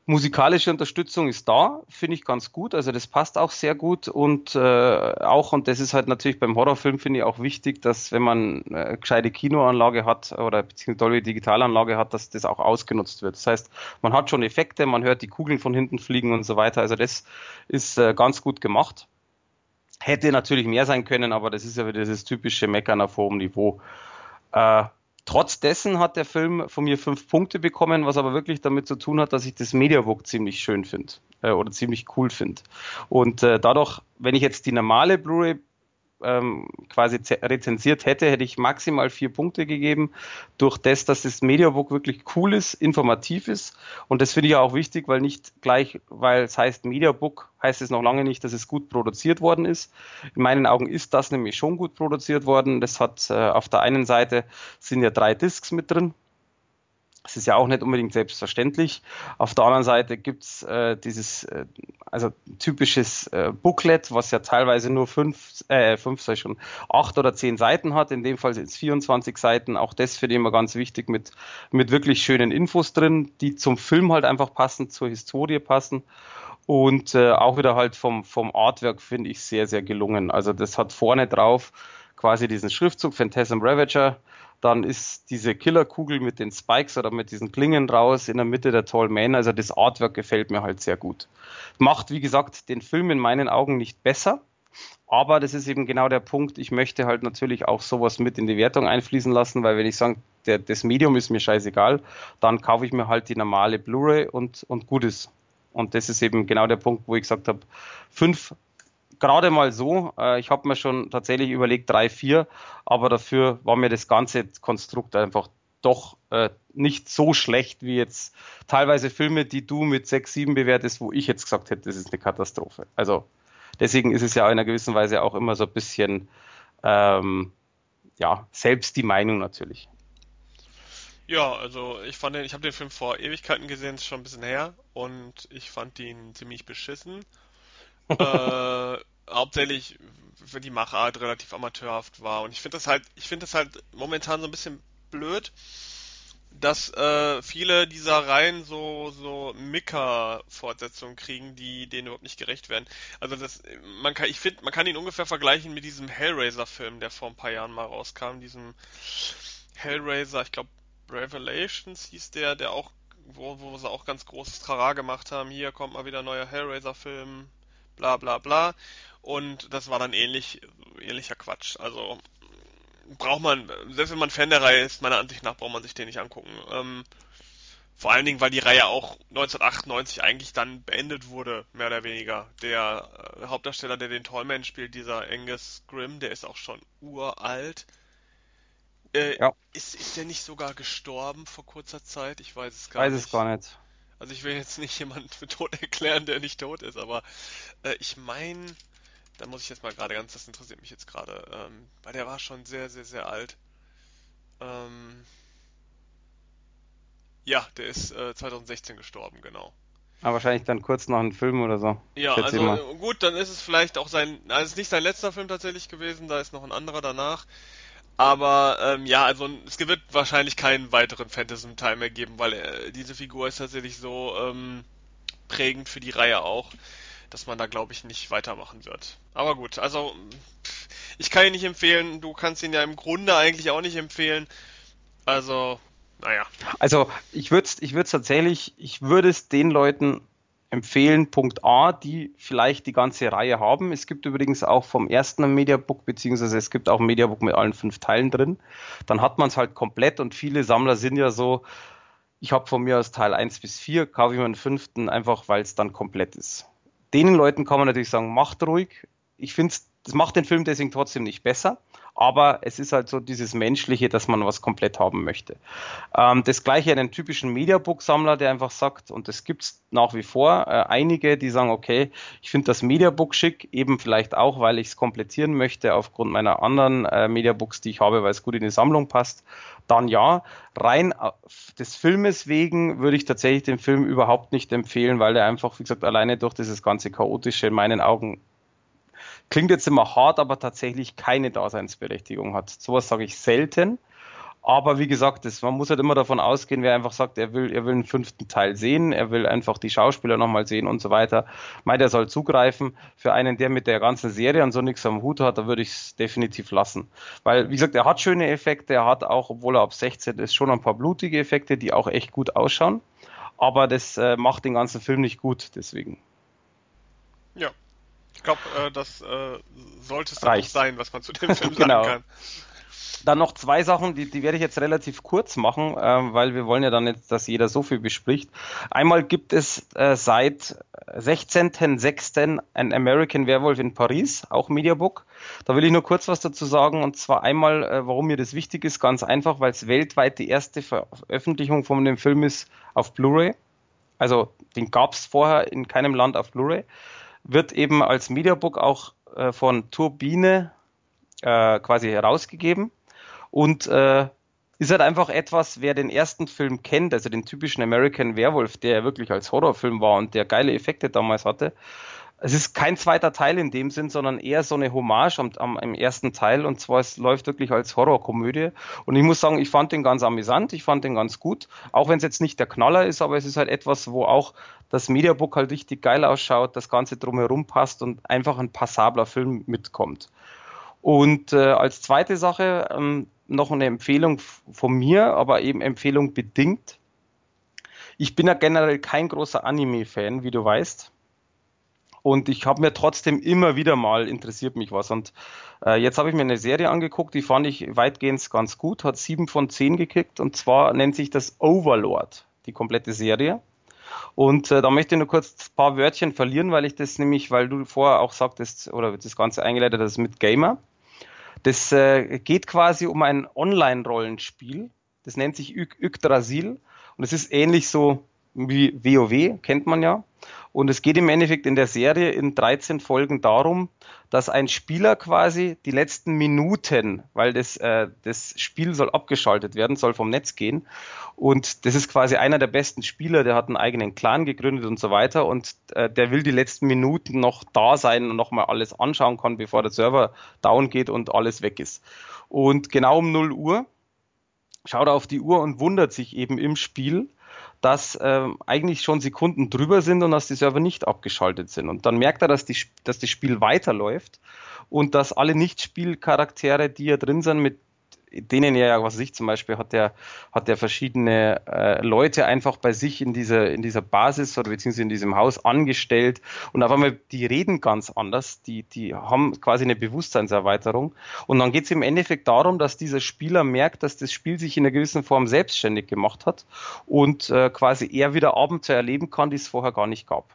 Musikalische Unterstützung ist da, finde ich ganz gut. Also das passt auch sehr gut und äh, auch, und das ist halt natürlich beim Horrorfilm, finde ich auch wichtig, dass wenn man äh, gescheite Kinoanlage hat oder beziehungsweise tolle Digitalanlage hat, dass das auch ausgenutzt wird. Das heißt, man hat schon Effekte, man hört die Kugeln von hinten fliegen und so weiter. Also das ist äh, ganz gut gemacht. Hätte natürlich mehr sein können, aber das ist ja wieder dieses typische Meckern auf hohem Niveau. Äh, Trotz dessen hat der Film von mir fünf Punkte bekommen, was aber wirklich damit zu tun hat, dass ich das Mediavook ziemlich schön finde äh, oder ziemlich cool finde. Und äh, dadurch, wenn ich jetzt die normale Blu-ray ähm, quasi rezensiert hätte, hätte ich maximal vier Punkte gegeben. Durch das, dass das Mediabook wirklich cool ist, informativ ist. Und das finde ich auch wichtig, weil nicht gleich, weil es heißt Mediabook, heißt es noch lange nicht, dass es gut produziert worden ist. In meinen Augen ist das nämlich schon gut produziert worden. Das hat äh, auf der einen Seite sind ja drei Discs mit drin. Das ist ja auch nicht unbedingt selbstverständlich. Auf der anderen Seite gibt's äh, dieses äh, also typisches äh, Booklet, was ja teilweise nur fünf, äh, fünf sag ich schon, acht oder zehn Seiten hat. In dem Fall sind es 24 Seiten. Auch das finde ich immer ganz wichtig mit, mit wirklich schönen Infos drin, die zum Film halt einfach passen, zur Historie passen. Und äh, auch wieder halt vom, vom Artwork finde ich sehr, sehr gelungen. Also das hat vorne drauf quasi diesen Schriftzug Phantasm Ravager dann ist diese Killerkugel mit den Spikes oder mit diesen Klingen raus in der Mitte der Tall Man. Also das Artwork gefällt mir halt sehr gut. Macht, wie gesagt, den Film in meinen Augen nicht besser. Aber das ist eben genau der Punkt. Ich möchte halt natürlich auch sowas mit in die Wertung einfließen lassen, weil wenn ich sage, der, das Medium ist mir scheißegal, dann kaufe ich mir halt die normale Blu-ray und, und gut ist. Und das ist eben genau der Punkt, wo ich gesagt habe, fünf gerade mal so. Äh, ich habe mir schon tatsächlich überlegt, drei, vier, aber dafür war mir das ganze Konstrukt einfach doch äh, nicht so schlecht wie jetzt teilweise Filme, die du mit sechs, sieben bewertest, wo ich jetzt gesagt hätte, das ist eine Katastrophe. Also deswegen ist es ja in einer gewissen Weise auch immer so ein bisschen ähm, ja selbst die Meinung natürlich. Ja, also ich fand den, ich habe den Film vor Ewigkeiten gesehen, ist schon ein bisschen her und ich fand ihn ziemlich beschissen. äh, hauptsächlich, wenn die Machart relativ amateurhaft war und ich finde das halt, ich finde das halt momentan so ein bisschen blöd, dass äh, viele dieser Reihen so so Mika-Fortsetzungen kriegen, die denen überhaupt nicht gerecht werden. Also das, man kann, ich finde, man kann ihn ungefähr vergleichen mit diesem Hellraiser-Film, der vor ein paar Jahren mal rauskam, diesem Hellraiser, ich glaube Revelations hieß der, der auch, wo, wo sie auch ganz großes Trara gemacht haben. Hier kommt mal wieder neuer Hellraiser-Film, bla bla bla. Und das war dann ähnlich, ähnlicher Quatsch. Also braucht man, selbst wenn man Fan der Reihe ist, meiner Ansicht nach braucht man sich den nicht angucken. Ähm, vor allen Dingen, weil die Reihe auch 1998 eigentlich dann beendet wurde, mehr oder weniger. Der äh, Hauptdarsteller, der den Tollman spielt, dieser Angus Grimm, der ist auch schon uralt. Äh, ja. ist, ist der nicht sogar gestorben vor kurzer Zeit? Ich weiß es gar weiß nicht. Weiß es gar nicht. Also ich will jetzt nicht jemanden für tot erklären, der nicht tot ist, aber äh, ich meine, da muss ich jetzt mal gerade ganz, das interessiert mich jetzt gerade, ähm, weil der war schon sehr, sehr, sehr alt. Ähm, ja, der ist äh, 2016 gestorben, genau. Aber wahrscheinlich dann kurz nach einem Film oder so. Ja, also mal. gut, dann ist es vielleicht auch sein, also es ist nicht sein letzter Film tatsächlich gewesen, da ist noch ein anderer danach. Aber ähm, ja, also es wird wahrscheinlich keinen weiteren Phantasm-Teil mehr geben, weil äh, diese Figur ist tatsächlich so ähm, prägend für die Reihe auch, dass man da glaube ich nicht weitermachen wird. Aber gut, also ich kann ihn nicht empfehlen, du kannst ihn ja im Grunde eigentlich auch nicht empfehlen. Also, naja. Also ich würde es ich tatsächlich, ich würde es den Leuten empfehlen. Punkt A, die vielleicht die ganze Reihe haben. Es gibt übrigens auch vom ersten Mediabook, beziehungsweise es gibt auch ein Mediabook mit allen fünf Teilen drin. Dann hat man es halt komplett und viele Sammler sind ja so, ich habe von mir aus Teil 1 bis 4, kaufe ich mir einen fünften, einfach weil es dann komplett ist. Denen Leuten kann man natürlich sagen, macht ruhig. Ich finde, das macht den Film deswegen trotzdem nicht besser aber es ist halt so dieses Menschliche, dass man was komplett haben möchte. Ähm, das gleiche einen typischen Mediabook-Sammler, der einfach sagt, und das gibt's nach wie vor, äh, einige, die sagen, okay, ich finde das Mediabook schick, eben vielleicht auch, weil ich es komplettieren möchte aufgrund meiner anderen äh, Mediabooks, die ich habe, weil es gut in die Sammlung passt, dann ja. Rein des Filmes wegen würde ich tatsächlich den Film überhaupt nicht empfehlen, weil er einfach, wie gesagt, alleine durch dieses ganze Chaotische in meinen Augen klingt jetzt immer hart, aber tatsächlich keine Daseinsberechtigung hat. Sowas sage ich selten. Aber wie gesagt, das, man muss halt immer davon ausgehen, wer einfach sagt, er will, er will einen fünften Teil sehen, er will einfach die Schauspieler nochmal sehen und so weiter. Meint, er soll zugreifen. Für einen, der mit der ganzen Serie an so nichts am Hut hat, da würde ich es definitiv lassen. Weil, wie gesagt, er hat schöne Effekte, er hat auch, obwohl er ab 16 ist, schon ein paar blutige Effekte, die auch echt gut ausschauen. Aber das äh, macht den ganzen Film nicht gut, deswegen. Ja, ich glaube, äh, das äh, sollte es dann sein, was man zu dem Film genau. sagen kann. Dann noch zwei Sachen, die, die werde ich jetzt relativ kurz machen, äh, weil wir wollen ja dann nicht, dass jeder so viel bespricht. Einmal gibt es äh, seit 16.06. ein American Werewolf in Paris, auch Mediabook. Da will ich nur kurz was dazu sagen und zwar einmal, äh, warum mir das wichtig ist, ganz einfach, weil es weltweit die erste Veröffentlichung von dem Film ist auf Blu-ray. Also den gab es vorher in keinem Land auf Blu-ray wird eben als Mediabook auch äh, von Turbine äh, quasi herausgegeben und äh, ist halt einfach etwas, wer den ersten Film kennt, also den typischen American Werewolf, der wirklich als Horrorfilm war und der geile Effekte damals hatte, es ist kein zweiter Teil in dem Sinn, sondern eher so eine Hommage am, am, im ersten Teil. Und zwar, es läuft wirklich als Horrorkomödie. Und ich muss sagen, ich fand den ganz amüsant, ich fand den ganz gut. Auch wenn es jetzt nicht der Knaller ist, aber es ist halt etwas, wo auch das Mediabook halt richtig geil ausschaut, das Ganze drumherum passt und einfach ein passabler Film mitkommt. Und äh, als zweite Sache ähm, noch eine Empfehlung von mir, aber eben Empfehlung bedingt. Ich bin ja generell kein großer Anime-Fan, wie du weißt. Und ich habe mir trotzdem immer wieder mal interessiert mich was. Und äh, jetzt habe ich mir eine Serie angeguckt, die fand ich weitgehend ganz gut, hat sieben von zehn gekickt. Und zwar nennt sich das Overlord, die komplette Serie. Und äh, da möchte ich nur kurz ein paar Wörtchen verlieren, weil ich das nämlich, weil du vorher auch sagtest, oder das Ganze eingeleitet hast mit Gamer. Das äh, geht quasi um ein Online-Rollenspiel. Das nennt sich Yggdrasil. Und es ist ähnlich so wie WoW, kennt man ja. Und es geht im Endeffekt in der Serie in 13 Folgen darum, dass ein Spieler quasi die letzten Minuten, weil das, äh, das Spiel soll abgeschaltet werden, soll vom Netz gehen. Und das ist quasi einer der besten Spieler, der hat einen eigenen Clan gegründet und so weiter. Und äh, der will die letzten Minuten noch da sein und nochmal alles anschauen kann, bevor der Server down geht und alles weg ist. Und genau um 0 Uhr schaut er auf die Uhr und wundert sich eben im Spiel, dass äh, eigentlich schon Sekunden drüber sind und dass die Server nicht abgeschaltet sind. Und dann merkt er, dass, die, dass das Spiel weiterläuft und dass alle Nicht-Spielcharaktere, die ja drin sind, mit denen ja, was ich zum Beispiel, hat der, hat der verschiedene äh, Leute einfach bei sich in dieser, in dieser Basis oder beziehungsweise in diesem Haus angestellt und auf einmal, die reden ganz anders, die, die haben quasi eine Bewusstseinserweiterung und dann geht es im Endeffekt darum, dass dieser Spieler merkt, dass das Spiel sich in einer gewissen Form selbstständig gemacht hat und äh, quasi er wieder Abenteuer erleben kann, die es vorher gar nicht gab.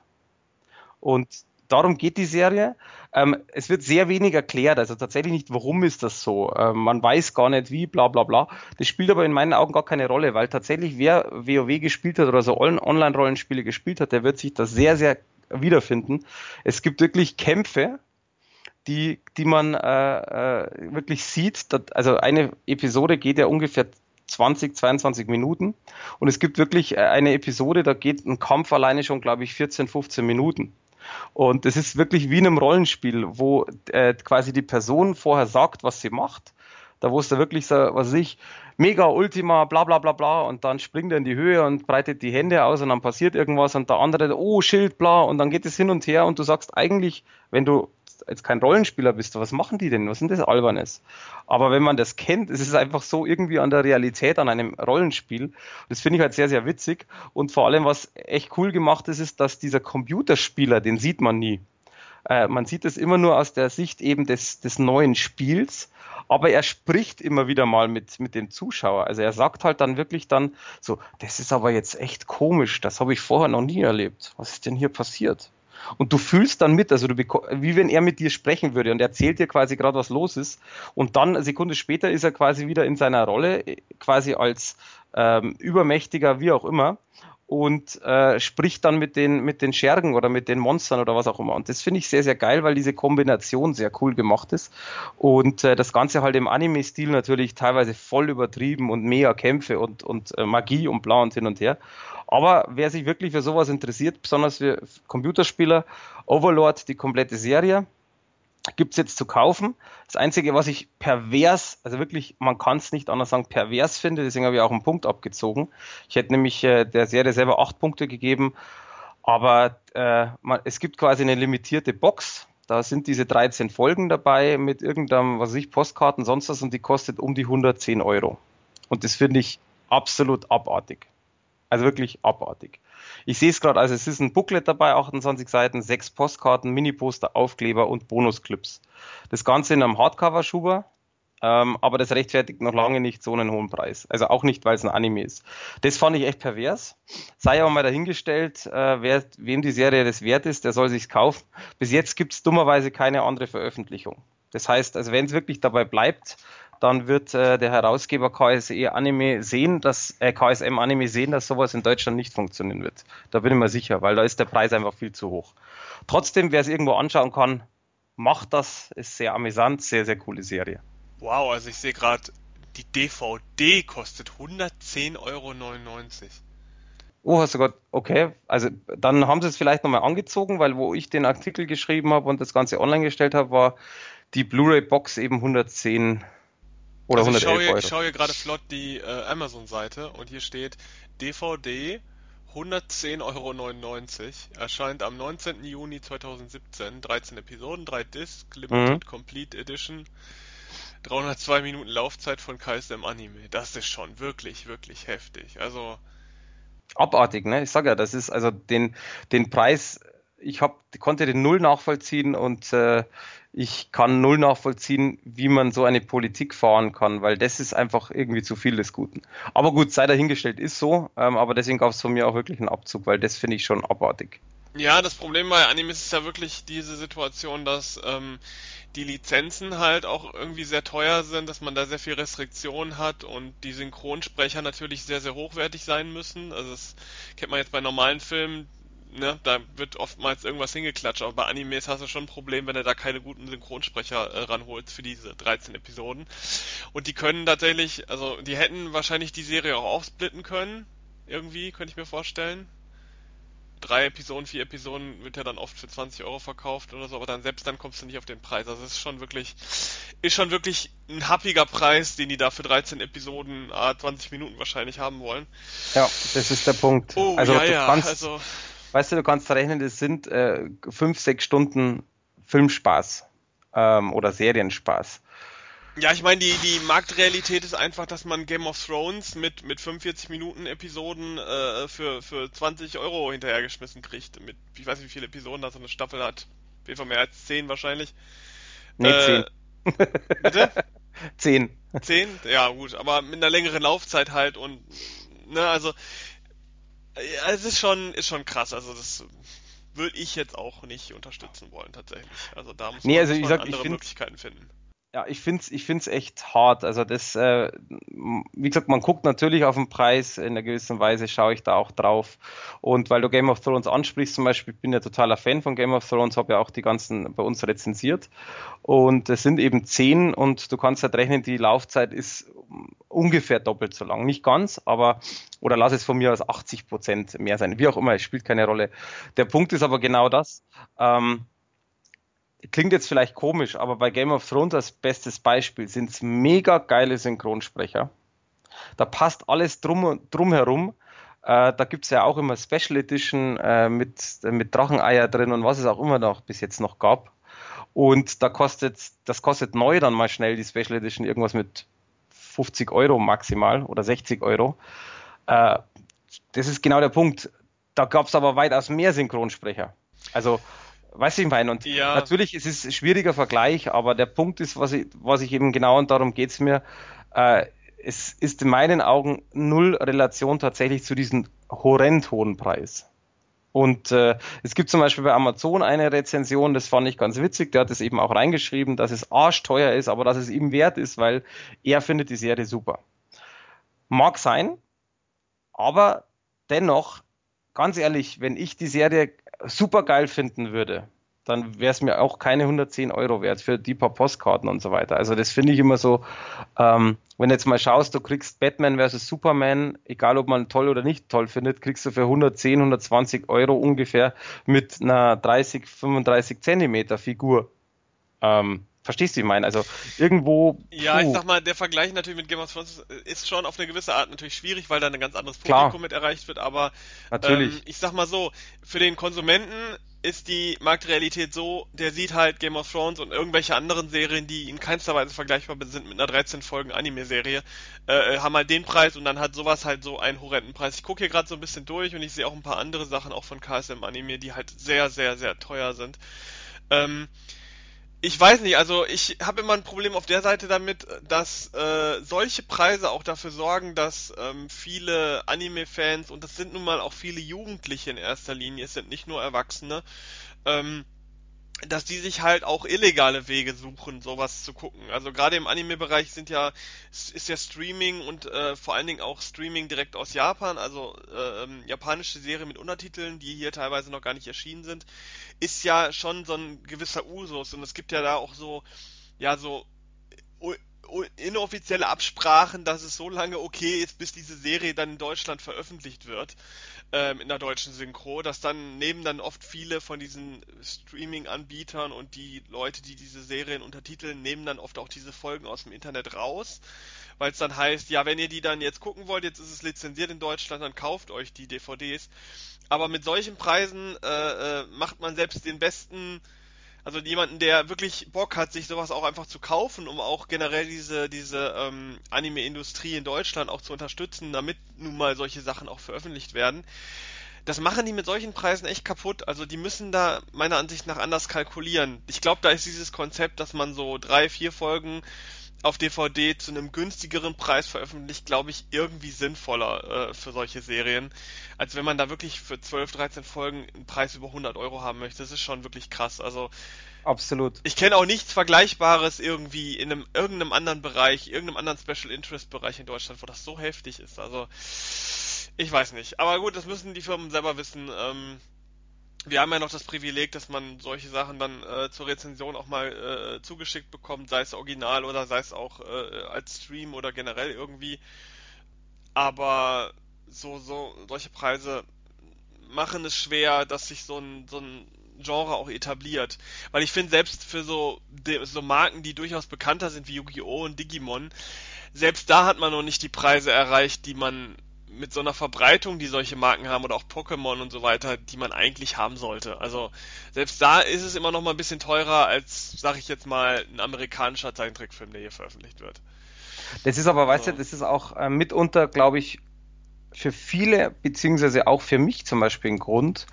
Und darum geht die Serie. Ähm, es wird sehr wenig erklärt, also tatsächlich nicht, warum ist das so. Ähm, man weiß gar nicht wie, bla bla bla. Das spielt aber in meinen Augen gar keine Rolle, weil tatsächlich wer WoW gespielt hat oder so Online-Rollenspiele gespielt hat, der wird sich da sehr, sehr wiederfinden. Es gibt wirklich Kämpfe, die, die man äh, äh, wirklich sieht. Dass, also eine Episode geht ja ungefähr 20, 22 Minuten. Und es gibt wirklich äh, eine Episode, da geht ein Kampf alleine schon, glaube ich, 14, 15 Minuten. Und es ist wirklich wie in einem Rollenspiel, wo äh, quasi die Person vorher sagt, was sie macht. Da wo es da wirklich so, was weiß ich, mega Ultima, bla bla bla bla, und dann springt er in die Höhe und breitet die Hände aus und dann passiert irgendwas und der andere, oh, Schild, bla, und dann geht es hin und her und du sagst eigentlich, wenn du jetzt kein Rollenspieler bist, was machen die denn? Was sind das Albernes? Aber wenn man das kennt, ist es einfach so irgendwie an der Realität, an einem Rollenspiel. Das finde ich halt sehr, sehr witzig. Und vor allem, was echt cool gemacht ist, ist, dass dieser Computerspieler, den sieht man nie. Äh, man sieht es immer nur aus der Sicht eben des, des neuen Spiels aber er spricht immer wieder mal mit, mit dem Zuschauer. Also er sagt halt dann wirklich dann so, das ist aber jetzt echt komisch, das habe ich vorher noch nie erlebt. Was ist denn hier passiert? Und du fühlst dann mit, also du wie wenn er mit dir sprechen würde und er erzählt dir quasi gerade, was los ist. Und dann, eine Sekunde später, ist er quasi wieder in seiner Rolle, quasi als ähm, Übermächtiger, wie auch immer und äh, spricht dann mit den, mit den Schergen oder mit den Monstern oder was auch immer. Und das finde ich sehr, sehr geil, weil diese Kombination sehr cool gemacht ist. Und äh, das Ganze halt im Anime-Stil natürlich teilweise voll übertrieben und mega Kämpfe und, und äh, Magie und bla und hin und her. Aber wer sich wirklich für sowas interessiert, besonders für Computerspieler, Overlord, die komplette Serie, gibt's jetzt zu kaufen. Das Einzige, was ich pervers, also wirklich, man kann es nicht anders sagen, pervers finde, deswegen habe ich auch einen Punkt abgezogen. Ich hätte nämlich äh, der Serie selber acht Punkte gegeben, aber äh, man, es gibt quasi eine limitierte Box. Da sind diese 13 Folgen dabei mit irgendeinem, was weiß ich, Postkarten, sonst was und die kostet um die 110 Euro. Und das finde ich absolut abartig. Also wirklich abartig. Ich sehe es gerade, also es ist ein Booklet dabei, 28 Seiten, sechs Postkarten, Mini-Poster, Aufkleber und Bonusclips. Das Ganze in einem Hardcover-Schuber, ähm, aber das rechtfertigt noch lange nicht so einen hohen Preis. Also auch nicht, weil es ein Anime ist. Das fand ich echt pervers. Sei aber mal dahingestellt, äh, wer, wem die Serie das wert ist, der soll sich's kaufen. Bis jetzt gibt es dummerweise keine andere Veröffentlichung. Das heißt, also wenn es wirklich dabei bleibt, dann wird äh, der Herausgeber KSE Anime sehen, dass äh, KSM Anime sehen, dass sowas in Deutschland nicht funktionieren wird. Da bin ich mir sicher, weil da ist der Preis einfach viel zu hoch. Trotzdem, wer es irgendwo anschauen kann, macht das. Ist sehr amüsant, sehr, sehr coole Serie. Wow, also ich sehe gerade, die DVD kostet 110,99 Euro. Oh, hast du Gott, okay. Also dann haben sie es vielleicht nochmal angezogen, weil wo ich den Artikel geschrieben habe und das Ganze online gestellt habe, war die Blu-ray-Box eben 110 oder also 111 ich schaue, Euro. Ich schaue hier gerade flott die äh, Amazon-Seite und hier steht DVD 110,99 Euro. Erscheint am 19. Juni 2017. 13 Episoden, 3 Disc, Limited mhm. Complete Edition. 302 Minuten Laufzeit von KSM Anime. Das ist schon wirklich, wirklich heftig. Also. Abartig, ne? Ich sag ja, das ist also den, den Preis, ich hab, konnte den Null nachvollziehen und äh, ich kann null nachvollziehen, wie man so eine Politik fahren kann, weil das ist einfach irgendwie zu viel des Guten. Aber gut, sei dahingestellt, ist so, ähm, aber deswegen gab es von mir auch wirklich einen Abzug, weil das finde ich schon abartig. Ja, das Problem bei Animes ist ja wirklich diese Situation, dass ähm, die Lizenzen halt auch irgendwie sehr teuer sind, dass man da sehr viel Restriktionen hat und die Synchronsprecher natürlich sehr, sehr hochwertig sein müssen. Also das kennt man jetzt bei normalen Filmen, ne, da wird oftmals irgendwas hingeklatscht, aber bei Animes hast du schon ein Problem, wenn du da keine guten Synchronsprecher äh, ranholst für diese 13 Episoden. Und die können tatsächlich, also die hätten wahrscheinlich die Serie auch aufsplitten können, irgendwie, könnte ich mir vorstellen. Drei Episoden, vier Episoden wird ja dann oft für 20 Euro verkauft oder so, aber dann selbst dann kommst du nicht auf den Preis. Also es ist schon wirklich, ist schon wirklich ein happiger Preis, den die da für 13 Episoden, ah, 20 Minuten wahrscheinlich haben wollen. Ja, das ist der Punkt. Oh, also ja, du ja, also weißt du, du kannst rechnen, das sind äh, fünf, sechs Stunden Filmspaß ähm, oder Serienspaß. Ja, ich meine, die, die Marktrealität ist einfach, dass man Game of Thrones mit, mit 45 Minuten Episoden äh, für, für 20 Euro hinterhergeschmissen kriegt. Mit, ich weiß nicht, wie viele Episoden da so eine Staffel hat. Auf jeden Fall mehr als 10 wahrscheinlich. Nee, Äh, zehn. Bitte? Zehn. 10? Ja, gut, aber mit einer längeren Laufzeit halt und, ne, also, ja, es ist schon, ist schon krass, also das würde ich jetzt auch nicht unterstützen wollen, tatsächlich. Also da muss Nee, man, also muss man ich andere find- Möglichkeiten finden. Ja, ich find's, ich find's echt hart. Also das, äh, wie gesagt, man guckt natürlich auf den Preis. In einer gewissen Weise schaue ich da auch drauf. Und weil du Game of Thrones ansprichst, zum Beispiel, ich bin ja totaler Fan von Game of Thrones, habe ja auch die ganzen bei uns rezensiert. Und es sind eben zehn und du kannst halt rechnen, die Laufzeit ist ungefähr doppelt so lang. Nicht ganz, aber, oder lass es von mir aus 80 Prozent mehr sein. Wie auch immer, es spielt keine Rolle. Der Punkt ist aber genau das. Ähm, klingt jetzt vielleicht komisch, aber bei Game of Thrones als bestes Beispiel sind es mega geile Synchronsprecher. Da passt alles drum, drum herum. Äh, da gibt's ja auch immer Special Edition äh, mit, mit Dracheneier drin und was es auch immer noch bis jetzt noch gab. Und da kostet, das kostet neu dann mal schnell die Special Edition irgendwas mit 50 Euro maximal oder 60 Euro. Äh, das ist genau der Punkt. Da gab's aber weitaus mehr Synchronsprecher. Also, weißt du, ich meine, und Ja. natürlich ist es ein schwieriger Vergleich, aber der Punkt ist, was ich, was ich eben genau, und darum geht's mir, äh, es ist in meinen Augen null Relation tatsächlich zu diesem horrend hohen Preis. Und äh, es gibt zum Beispiel bei Amazon eine Rezension, das fand ich ganz witzig, der hat es eben auch reingeschrieben, dass es arschteuer ist, aber dass es ihm wert ist, weil er findet die Serie super. Mag sein, aber dennoch, ganz ehrlich, wenn ich die Serie super geil finden würde, dann wäre es mir auch keine 110 Euro wert für die paar Postkarten und so weiter. Also das finde ich immer so, ähm, wenn jetzt mal schaust, du kriegst Batman vs. Superman, egal ob man toll oder nicht toll findet, kriegst du für 110, 120 Euro ungefähr mit einer 30, 35 Zentimeter Figur. Ähm, verstehst du, wie ich meine? Also irgendwo. Ja, ich sag mal, der Vergleich natürlich mit Game of Thrones ist schon auf eine gewisse Art natürlich schwierig, weil da ein ganz anderes Klar. Publikum mit erreicht wird, aber Natürlich. ähm, ich sag mal so, für den Konsumenten ist die Marktrealität so, der sieht halt Game of Thrones und irgendwelche anderen Serien, die in keinster Weise vergleichbar sind mit einer 13 Folgen Anime-Serie, äh, haben halt den Preis und dann hat sowas halt so einen horrenden Preis. Ich gucke hier gerade so ein bisschen durch und ich sehe auch ein paar andere Sachen auch von KSM Anime, die halt sehr, sehr, sehr teuer sind. Ähm, ich weiß nicht, also ich habe immer ein Problem auf der Seite damit, dass äh, solche Preise auch dafür sorgen, dass ähm, viele Anime-Fans, und das sind nun mal auch viele Jugendliche in erster Linie, es sind nicht nur Erwachsene, ähm, dass die sich halt auch illegale Wege suchen, sowas zu gucken. Also gerade im Anime-Bereich sind ja ist ja Streaming und äh, vor allen Dingen auch Streaming direkt aus Japan, also äh, ähm, japanische Serie mit Untertiteln, die hier teilweise noch gar nicht erschienen sind, ist ja schon so ein gewisser Usus und es gibt ja da auch so ja so inoffizielle Absprachen, dass es so lange okay ist, bis diese Serie dann in Deutschland veröffentlicht wird, ähm, in der deutschen Synchro, dass dann nehmen dann oft viele von diesen Streaming-Anbietern und die Leute, die diese Serien untertiteln, nehmen dann oft auch diese Folgen aus dem Internet raus, weil es dann heißt, ja, wenn ihr die dann jetzt gucken wollt, jetzt ist es lizenziert in Deutschland, dann kauft euch die DVDs. Aber mit solchen Preisen äh, äh, macht man selbst den besten also jemanden, der wirklich Bock hat, sich sowas auch einfach zu kaufen, um auch generell diese, diese ähm, Anime-Industrie in Deutschland auch zu unterstützen, damit nun mal solche Sachen auch veröffentlicht werden, das machen die mit solchen Preisen echt kaputt. Also die müssen da meiner Ansicht nach anders kalkulieren. Ich glaube, da ist dieses Konzept, dass man so drei, vier Folgen auf DVD zu einem günstigeren Preis veröffentlicht, glaube ich, irgendwie sinnvoller äh, für solche Serien, als wenn man da wirklich für 12, 13 Folgen einen Preis über 100 Euro haben möchte. Das ist schon wirklich krass. Also Absolut. Ich kenne auch nichts Vergleichbares irgendwie in einem irgendeinem anderen Bereich, irgendeinem anderen Special Interest Bereich in Deutschland, wo das so heftig ist. Also ich weiß nicht. Aber gut, das müssen die Firmen selber wissen. Ähm, wir haben ja noch das Privileg, dass man solche Sachen dann äh, zur Rezension auch mal äh, zugeschickt bekommt, sei es original oder sei es auch äh, als Stream oder generell irgendwie. Aber so, so, solche Preise machen es schwer, dass sich so ein, so ein Genre auch etabliert. Weil ich finde, selbst für so, so Marken, die durchaus bekannter sind wie Yu-Gi-Oh! und Digimon, selbst da hat man noch nicht die Preise erreicht, die man mit so einer Verbreitung, die solche Marken haben oder auch Pokémon und so weiter, die man eigentlich haben sollte. Also selbst da ist es immer noch mal ein bisschen teurer als, sag ich jetzt mal, ein amerikanischer Zeichentrickfilm, der hier veröffentlicht wird. Das ist aber, weißt du, das ist auch äh, mitunter, glaube ich, für viele, beziehungsweise auch für mich zum Beispiel ein Grund,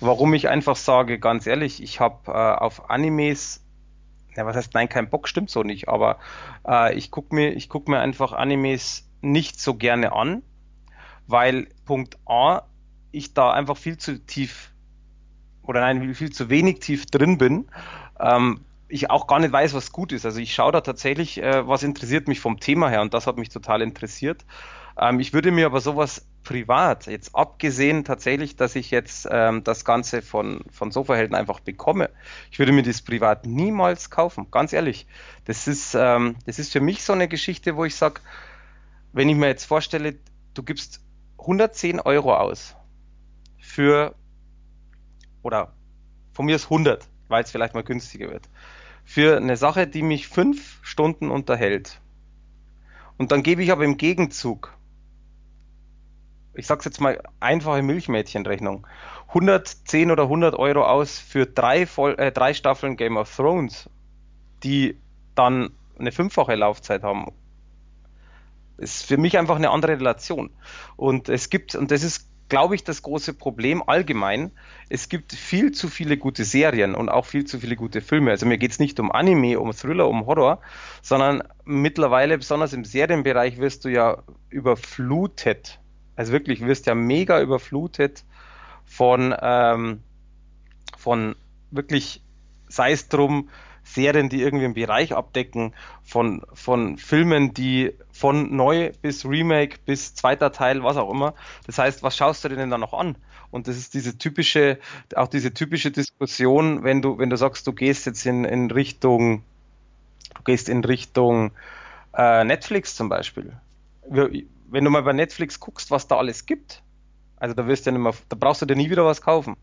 warum ich einfach sage, ganz ehrlich, ich habe äh, auf Animes, ja, was heißt nein, kein Bock, stimmt so nicht, aber äh, ich gucke mir, ich guck mir einfach Animes nicht so gerne an, weil Punkt A, ich da einfach viel zu tief oder nein, viel zu wenig tief drin bin. Ähm, ich auch gar nicht weiß, was gut ist. Also ich schaue da tatsächlich, äh, was interessiert mich vom Thema her und das hat mich total interessiert. Ähm, ich würde mir aber sowas privat, jetzt abgesehen tatsächlich, dass ich jetzt ähm, das Ganze von, von Sofahelden einfach bekomme, ich würde mir das privat niemals kaufen, ganz ehrlich. Das ist, ähm, das ist für mich so eine Geschichte, wo ich sage, wenn ich mir jetzt vorstelle, du gibst 110 Euro aus für, oder von mir ist 100, weil es vielleicht mal günstiger wird, für eine Sache, die mich fünf Stunden unterhält. Und dann gebe ich aber im Gegenzug, ich sag's jetzt mal, einfache Milchmädchenrechnung, 110 oder 100 Euro aus für drei, Voll äh, drei Staffeln Game of Thrones, die dann eine fünffache Laufzeit haben ist für mich einfach eine andere Relation. Und es gibt, und das ist, glaube ich, das große Problem allgemein, es gibt viel zu viele gute Serien und auch viel zu viele gute Filme. Also mir geht es nicht um Anime, um Thriller, um Horror, sondern mittlerweile, besonders im Serienbereich, wirst du ja überflutet. Also wirklich, wirst ja mega überflutet von, ähm, von wirklich, sei es drum, Serien, die irgendwie einen Bereich abdecken, von, von Filmen, die von neu bis Remake bis zweiter Teil, was auch immer. Das heißt, was schaust du dir denn da noch an? Und das ist diese typische, auch diese typische Diskussion, wenn du, wenn du sagst, du gehst jetzt in, in Richtung, du gehst in Richtung äh, Netflix zum Beispiel. Wenn du mal bei Netflix guckst, was da alles gibt, also da wirst du ja nicht mehr, da brauchst du dir nie wieder was kaufen.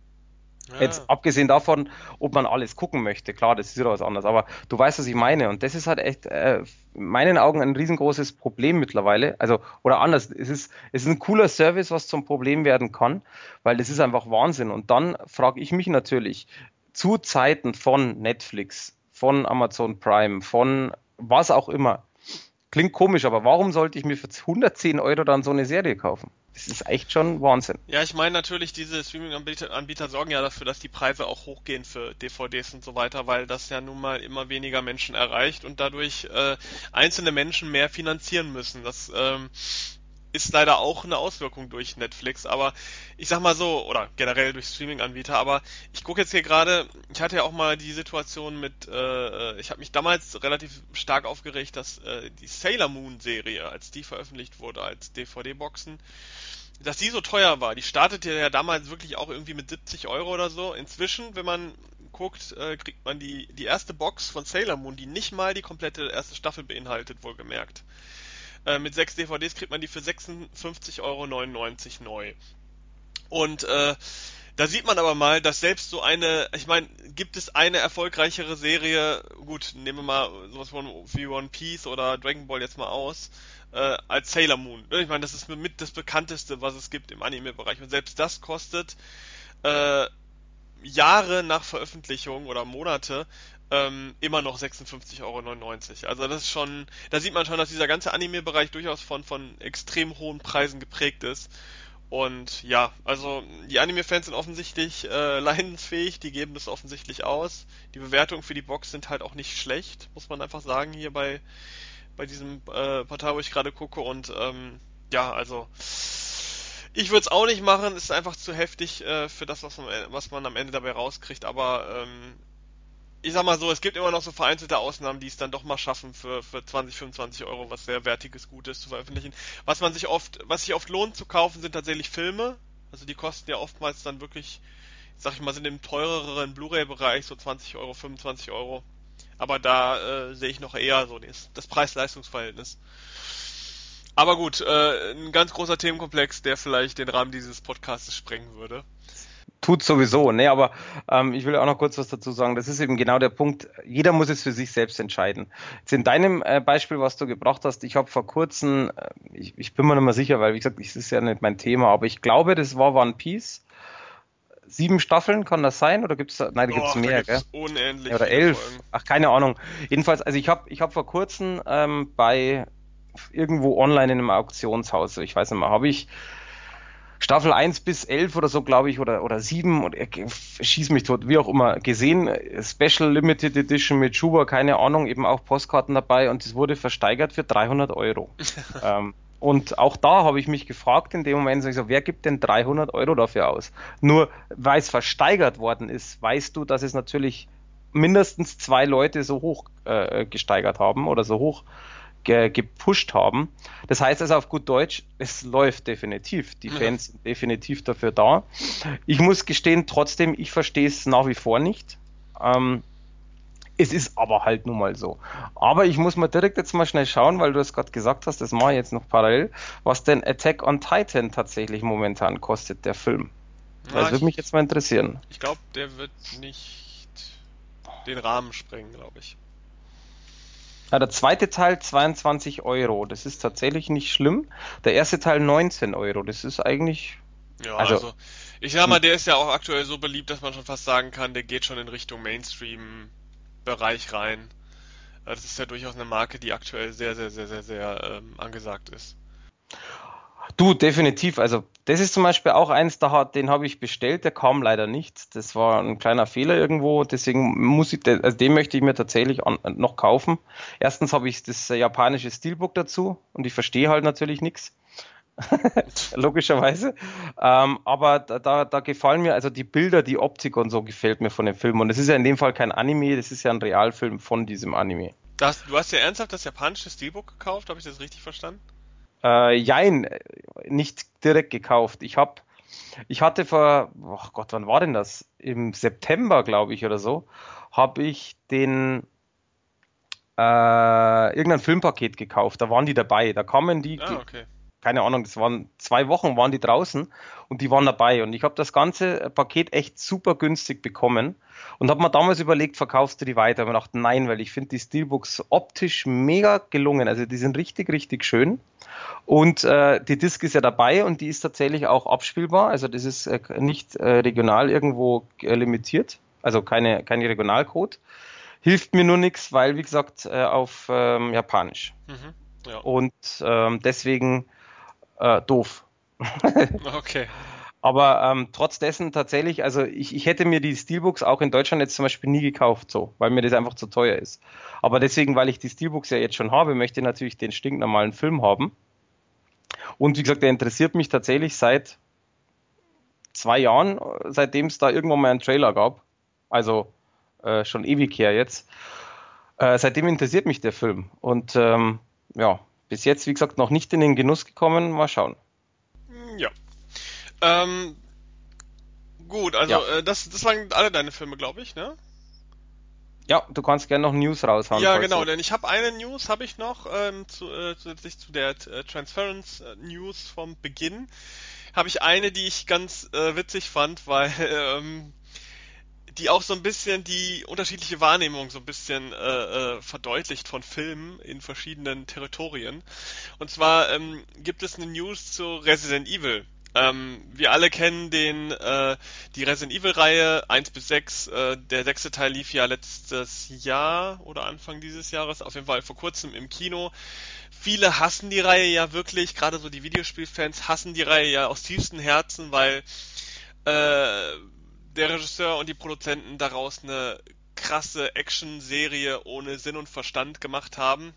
Ja. Jetzt abgesehen davon, ob man alles gucken möchte, klar, das ist wieder was anderes, aber du weißt, was ich meine. Und das ist halt echt äh, in meinen Augen ein riesengroßes Problem mittlerweile. Also, oder anders, es ist, es ist ein cooler Service, was zum Problem werden kann, weil das ist einfach Wahnsinn. Und dann frage ich mich natürlich, zu Zeiten von Netflix, von Amazon Prime, von was auch immer, klingt komisch, aber warum sollte ich mir für 110 Euro dann so eine Serie kaufen? Das ist echt schon Wahnsinn. Ja, ich meine natürlich, diese Streaming-Anbieter Anbieter sorgen ja dafür, dass die Preise auch hochgehen für DVDs und so weiter, weil das ja nun mal immer weniger Menschen erreicht und dadurch äh, einzelne Menschen mehr finanzieren müssen. Das ähm, ist leider auch eine Auswirkung durch Netflix, aber ich sag mal so, oder generell durch Streaming-Anbieter, aber ich gucke jetzt hier gerade, ich hatte ja auch mal die Situation mit, äh, ich habe mich damals relativ stark aufgeregt, dass äh, die Sailor Moon-Serie, als die veröffentlicht wurde als DVD-Boxen, dass die so teuer war. Die startete ja damals wirklich auch irgendwie mit 70 Euro oder so. Inzwischen, wenn man guckt, äh, kriegt man die, die erste Box von Sailor Moon, die nicht mal die komplette erste Staffel beinhaltet, wohlgemerkt. Äh, mit sechs DVDs kriegt man die für 56,99 Euro neu. Und äh, da sieht man aber mal, dass selbst so eine, ich meine, gibt es eine erfolgreichere Serie, gut, nehmen wir mal sowas wie One Piece oder Dragon Ball jetzt mal aus, äh, als Sailor Moon. Ich meine, das ist mit das bekannteste, was es gibt im Anime-Bereich. Und selbst das kostet äh, Jahre nach Veröffentlichung oder Monate ähm, immer noch 56,99 Euro. Also das ist schon, da sieht man schon, dass dieser ganze Anime-Bereich durchaus von, von extrem hohen Preisen geprägt ist. Und ja, also die Anime-Fans sind offensichtlich äh, leidensfähig, die geben das offensichtlich aus. Die Bewertungen für die Box sind halt auch nicht schlecht, muss man einfach sagen, hier bei, bei diesem äh, Portal, wo ich gerade gucke. Und ähm, ja, also ich würde es auch nicht machen, ist einfach zu heftig äh, für das, was man, was man am Ende dabei rauskriegt, aber ähm, ich sag mal so, es gibt immer noch so vereinzelte Ausnahmen, die es dann doch mal schaffen, für, für 20, 25 Euro was sehr wertiges Gutes zu veröffentlichen. Was man sich oft, was sich oft lohnt zu kaufen, sind tatsächlich Filme. Also die kosten ja oftmals dann wirklich, sag ich mal, sind im teureren Blu-ray-Bereich so 20 Euro, 25 Euro. Aber da äh, sehe ich noch eher so das, das Preis-Leistungs-Verhältnis. Aber gut, äh, ein ganz großer Themenkomplex, der vielleicht den Rahmen dieses Podcasts sprengen würde tut sowieso, ne? Aber ähm, ich will auch noch kurz was dazu sagen. Das ist eben genau der Punkt. Jeder muss es für sich selbst entscheiden. Jetzt in deinem äh, Beispiel, was du gebracht hast, ich habe vor kurzem, äh, ich, ich, bin mir nicht mehr sicher, weil wie gesagt, das ist ja nicht mein Thema, aber ich glaube, das war One Piece. Sieben Staffeln, kann das sein? Oder gibt es nein, da gibt es mehr, da gell? Unendlich. Oder elf. Folgen. Ach, keine Ahnung. Jedenfalls, also ich habe ich hab vor kurzem ähm, bei irgendwo online in einem Auktionshaus, ich weiß nicht mehr, habe ich Staffel 1 bis 11 oder so, glaube ich, oder, oder 7, und schieß mich tot, wie auch immer, gesehen. Special Limited Edition mit Schuber, keine Ahnung, eben auch Postkarten dabei und es wurde versteigert für 300 Euro. ähm, und auch da habe ich mich gefragt in dem Moment, so, wer gibt denn 300 Euro dafür aus? Nur weil es versteigert worden ist, weißt du, dass es natürlich mindestens zwei Leute so hoch äh, gesteigert haben oder so hoch ge gepusht haben. Das heißt also auf gut Deutsch, es läuft definitiv. Die Fans sind definitiv dafür da. Ich muss gestehen, trotzdem, ich verstehe es nach wie vor nicht. Ähm, es ist aber halt nun mal so. Aber ich muss mal direkt jetzt mal schnell schauen, weil du es gerade gesagt hast, das mache ich jetzt noch parallel, was denn Attack on Titan tatsächlich momentan kostet, der Film. Ja, das würde mich jetzt mal interessieren. Ich glaube, der wird nicht den Rahmen sprengen, glaube ich. Ja, der zweite Teil 22 Euro. Das ist tatsächlich nicht schlimm. Der erste Teil 19 Euro. Das ist eigentlich. Ja, also, also ich sag mal, der ist ja auch aktuell so beliebt, dass man schon fast sagen kann, der geht schon in Richtung Mainstream-Bereich rein. Das ist ja durchaus eine Marke, die aktuell sehr, sehr, sehr, sehr, sehr ähm, angesagt ist. Du, definitiv. Also das ist zum Beispiel auch eins, da hat, den habe ich bestellt, der kam leider nicht. Das war ein kleiner Fehler irgendwo, deswegen muss ich, also den möchte ich mir tatsächlich an, noch kaufen. Erstens habe ich das japanische Steelbook dazu und ich verstehe halt natürlich nichts. Logischerweise. Ähm, aber da, da, gefallen mir, also die Bilder, die Optik und so gefällt mir von dem Film. Und es ist ja in dem Fall kein Anime, das ist ja ein Realfilm von diesem Anime. Das, du hast ja ernsthaft das japanische Steelbook gekauft, habe ich das richtig verstanden? Äh, jein, nicht direkt gekauft. Ich habe, ich hatte vor, ach oh Gott, wann war denn das? Im September, glaube ich, oder so, habe ich den äh, irgendein Filmpaket gekauft. Da waren die dabei. Da kamen die, ah, okay keine Ahnung, das waren zwei Wochen, waren die draußen und die waren dabei. Und ich habe das ganze Paket echt super günstig bekommen und habe mir damals überlegt, verkaufst du die weiter? Aber gedacht, nein, weil ich finde die Steelbooks optisch mega gelungen. Also die sind richtig, richtig schön. Und äh, die Disk ist ja dabei und die ist tatsächlich auch abspielbar. Also das ist äh, nicht äh, regional irgendwo äh, limitiert. Also keine, kein Regionalcode. Hilft mir nur nichts, weil, wie gesagt, äh, auf ähm, Japanisch. Mhm, ja. Und ähm, deswegen äh, doof. okay. Aber ähm, trotz dessen tatsächlich, also ich, ich hätte mir die Steelbooks auch in Deutschland jetzt zum Beispiel nie gekauft, so, weil mir das einfach zu teuer ist. Aber deswegen, weil ich die Steelbooks ja jetzt schon habe, möchte ich natürlich den stinknormalen Film haben. Und wie gesagt, der interessiert mich tatsächlich seit zwei Jahren, seitdem es da irgendwann mal einen Trailer gab. Also äh, schon ewig her jetzt. Äh, seitdem interessiert mich der Film. Und ähm, ja, bis jetzt, wie gesagt, noch nicht in den Genuss gekommen. Mal schauen. Ja. Ähm, gut, also ja. äh, das, das waren alle deine Filme, glaube ich, ne? Ja, du kannst gerne noch News raushauen. Ja, genau, denn ich habe eine News, habe ich noch, ähm, zu, äh, zusätzlich zu der äh, Transference äh, News vom Beginn, habe ich eine, die ich ganz äh, witzig fand, weil ähm, die auch so ein bisschen die unterschiedliche Wahrnehmung so ein bisschen äh, äh, verdeutlicht von Filmen in verschiedenen Territorien. Und zwar ähm, gibt es eine News zu Resident Evil. Ähm, wir alle kennen den, äh, die Resident Evil Reihe 1 bis 6. Äh, der sechste Teil lief ja letztes Jahr oder Anfang dieses Jahres, auf jeden Fall vor kurzem im Kino. Viele hassen die Reihe ja wirklich, gerade so die Videospielfans hassen die Reihe ja aus tiefstem Herzen, weil äh, der Regisseur und die Produzenten daraus eine krasse Action-Serie ohne Sinn und Verstand gemacht haben.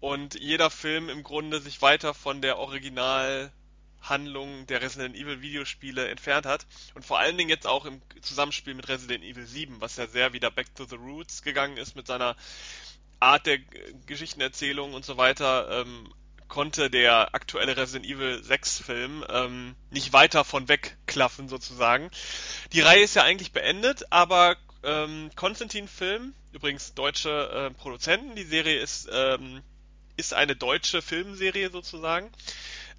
Und jeder Film im Grunde sich weiter von der Original Handlung der Resident Evil Videospiele entfernt hat. Und vor allen Dingen jetzt auch im Zusammenspiel mit Resident Evil 7, was ja sehr wieder back to the roots gegangen ist mit seiner Art der Geschichtenerzählung und so weiter, ähm, konnte der aktuelle Resident Evil 6 Film ähm, nicht weiter von wegklaffen sozusagen. Die Reihe ist ja eigentlich beendet, aber ähm, Konstantin Film, übrigens deutsche äh, Produzenten, die Serie ist, ähm, ist eine deutsche Filmserie sozusagen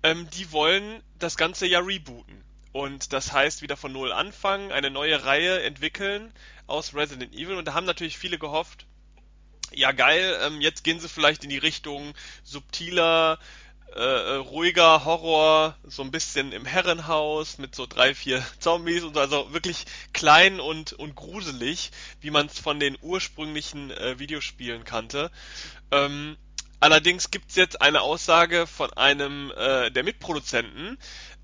ähm, die wollen das Ganze ja rebooten. Und das heißt, wieder von Null anfangen, eine neue Reihe entwickeln aus Resident Evil. Und da haben natürlich viele gehofft, ja geil, ähm, jetzt gehen sie vielleicht in die Richtung subtiler, äh, äh ruhiger Horror, so ein bisschen im Herrenhaus mit so drei, vier Zombies und so, also wirklich klein und, und gruselig, wie man es von den ursprünglichen äh, Videospielen kannte. Ähm, Allerdings gibt's jetzt eine Aussage von einem äh, der Mitproduzenten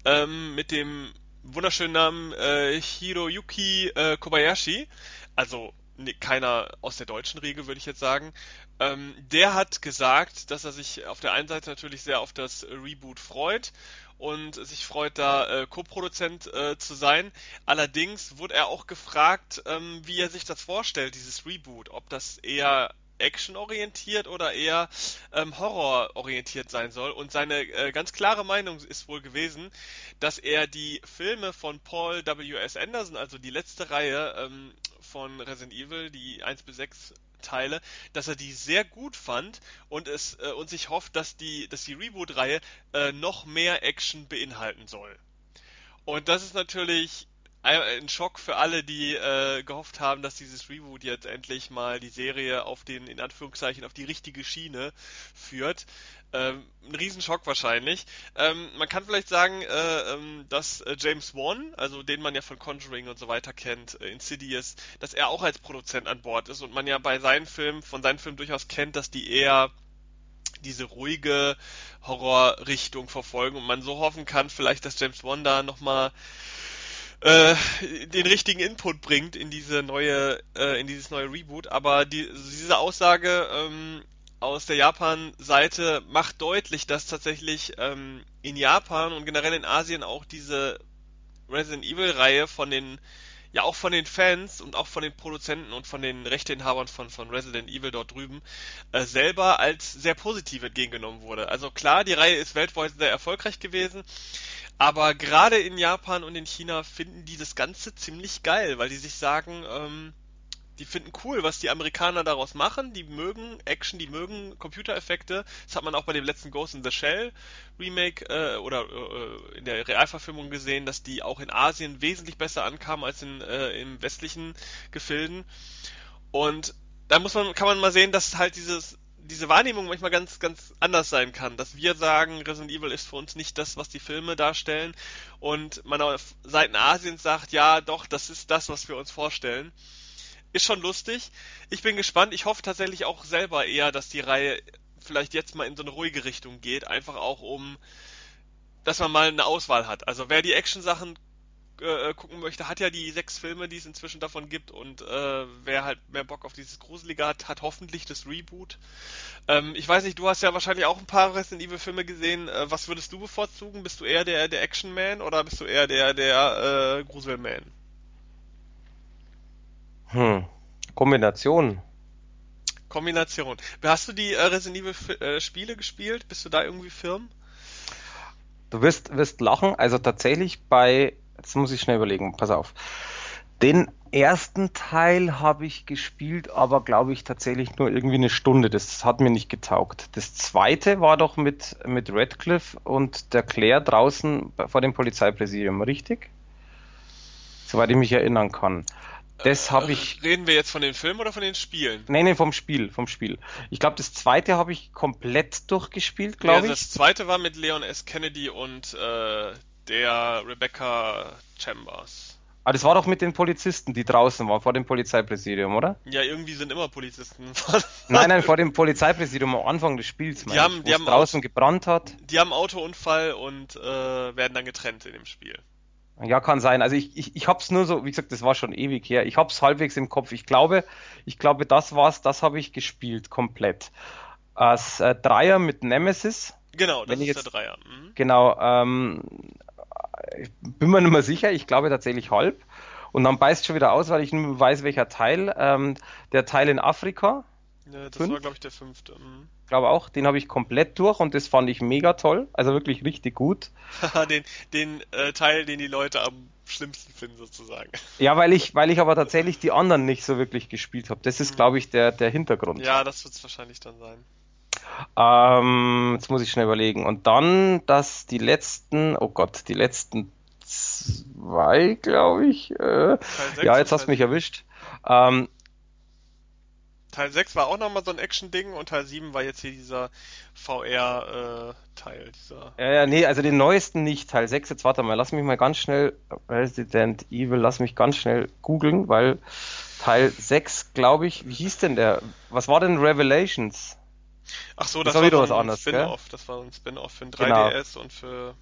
ähm, mit dem wunderschönen Namen äh, Hiroyuki äh, Kobayashi, also ne, keiner aus der deutschen Riege, würde ich jetzt sagen. Ähm, der hat gesagt, dass er sich auf der einen Seite natürlich sehr auf das Reboot freut und sich freut, da äh, Co-Produzent äh, zu sein. Allerdings wurde er auch gefragt, ähm, wie er sich das vorstellt, dieses Reboot, ob das eher actionorientiert oder eher ähm, horrororientiert sein soll. Und seine äh, ganz klare Meinung ist wohl gewesen, dass er die Filme von Paul W.S. Anderson, also die letzte Reihe ähm, von Resident Evil, die 1 bis 6 Teile, dass er die sehr gut fand und es äh, und sich hofft, dass die, dass die Reboot-Reihe äh, noch mehr Action beinhalten soll. Und das ist natürlich ein Schock für alle, die äh, gehofft haben, dass dieses Reboot jetzt endlich mal die Serie auf den, in Anführungszeichen, auf die richtige Schiene führt. Ähm, ein Riesenschock wahrscheinlich. Ähm, man kann vielleicht sagen, äh, ähm, dass äh, James Wan, also den man ja von Conjuring und so weiter kennt, äh, Insidious, dass er auch als Produzent an Bord ist und man ja bei seinen Filmen, von seinen Filmen durchaus kennt, dass die eher diese ruhige Horrorrichtung verfolgen und man so hoffen kann, vielleicht, dass James Wan da nochmal äh, den richtigen Input bringt in diese neue, äh, in dieses neue Reboot. Aber die, diese Aussage ähm, aus der Japan-Seite macht deutlich, dass tatsächlich ähm, in Japan und generell in Asien auch diese Resident Evil-Reihe von den ja auch von den Fans und auch von den Produzenten und von den Rechteinhabern von, von Resident Evil dort drüben äh, selber als sehr positiv entgegengenommen wurde. Also klar, die Reihe ist weltweit sehr erfolgreich gewesen, aber gerade in Japan und in China finden die das Ganze ziemlich geil, weil die sich sagen, ähm, die finden cool, was die Amerikaner daraus machen. Die mögen Action, die mögen Computereffekte. Das hat man auch bei dem letzten Ghost in the Shell Remake äh, oder äh, in der Realverfilmung gesehen, dass die auch in Asien wesentlich besser ankamen als in, äh, im westlichen Gefilden. Und da muss man, kann man mal sehen, dass halt dieses diese Wahrnehmung manchmal ganz, ganz anders sein kann. Dass wir sagen, Resident Evil ist für uns nicht das, was die Filme darstellen und man auf Seiten Asiens sagt, ja, doch, das ist das, was wir uns vorstellen. Ist schon lustig. Ich bin gespannt. Ich hoffe tatsächlich auch selber eher, dass die Reihe vielleicht jetzt mal in so eine ruhige Richtung geht. Einfach auch um, dass man mal eine Auswahl hat. Also wer die Action-Sachen äh, gucken möchte, hat ja die sechs Filme, die es inzwischen davon gibt und äh, wer halt mehr Bock auf dieses Gruselige hat, hat hoffentlich das Reboot. Ähm, ich weiß nicht, du hast ja wahrscheinlich auch ein paar Resident Evil Filme gesehen. Äh, was würdest du bevorzugen? Bist du eher der, der Action Man oder bist du eher der, der äh, Gruselman? Hm. Kombination. Kombination. Hast du die äh, Resident Evil äh, Spiele gespielt? Bist du da irgendwie firm? Du wirst, wirst lachen. Also tatsächlich bei Jetzt muss ich schnell überlegen. Pass auf. Den ersten Teil habe ich gespielt, aber glaube ich tatsächlich nur irgendwie eine Stunde. Das hat mir nicht getaugt. Das zweite war doch mit, mit Radcliffe und der Claire draußen vor dem Polizeipräsidium, richtig? Soweit ich mich erinnern kann. Das habe ich. Reden wir jetzt von den Filmen oder von den Spielen? Nein, nein, vom Spiel, vom Spiel. Ich glaube, das zweite habe ich komplett durchgespielt, glaube ja, ich. Das zweite war mit Leon S. Kennedy und äh, der Rebecca Chambers. Ah, das war doch mit den Polizisten, die draußen waren, vor dem Polizeipräsidium, oder? Ja, irgendwie sind immer Polizisten. nein, nein, vor dem Polizeipräsidium am Anfang des Spiels, die haben, ich, die haben draußen gebrannt hat. Die haben Autounfall und äh, werden dann getrennt in dem Spiel. Ja, kann sein. Also ich, ich, ich hab's nur so, wie gesagt, das war schon ewig her. Ich hab's halbwegs im Kopf. Ich glaube, ich glaube, das war's, das habe ich gespielt, komplett. Als äh, Dreier mit Nemesis. Genau, das ist jetzt, der Dreier. Mhm. Genau, ähm, ich bin mir nicht mehr sicher, ich glaube tatsächlich halb. Und dann beißt schon wieder aus, weil ich nur weiß, welcher Teil. Ähm, der Teil in Afrika. Ja, das Fünf. war, glaube ich, der fünfte. Mhm. Glaube auch, den habe ich komplett durch und das fand ich mega toll. Also wirklich richtig gut. den den äh, Teil, den die Leute am schlimmsten finden, sozusagen. Ja, weil ich, weil ich aber tatsächlich die anderen nicht so wirklich gespielt habe. Das ist, mhm. glaube ich, der, der Hintergrund. Ja, das wird es wahrscheinlich dann sein. Ähm, jetzt muss ich schnell überlegen. Und dann, dass die letzten, oh Gott, die letzten zwei, glaube ich. Äh, ja, jetzt hast du mich erwischt. Ähm, Teil 6 war auch nochmal so ein Action-Ding und Teil 7 war jetzt hier dieser VR-Teil. Äh, ja, ja, nee, also den neuesten nicht. Teil 6, jetzt warte mal, lass mich mal ganz schnell, Resident Evil, lass mich ganz schnell googeln, weil Teil 6, glaube ich, wie hieß denn der? Was war denn Revelations? Ach so, das, das war wieder was anderes, Spin-off. Das war ein Spin-off für ein 3DS genau. und für.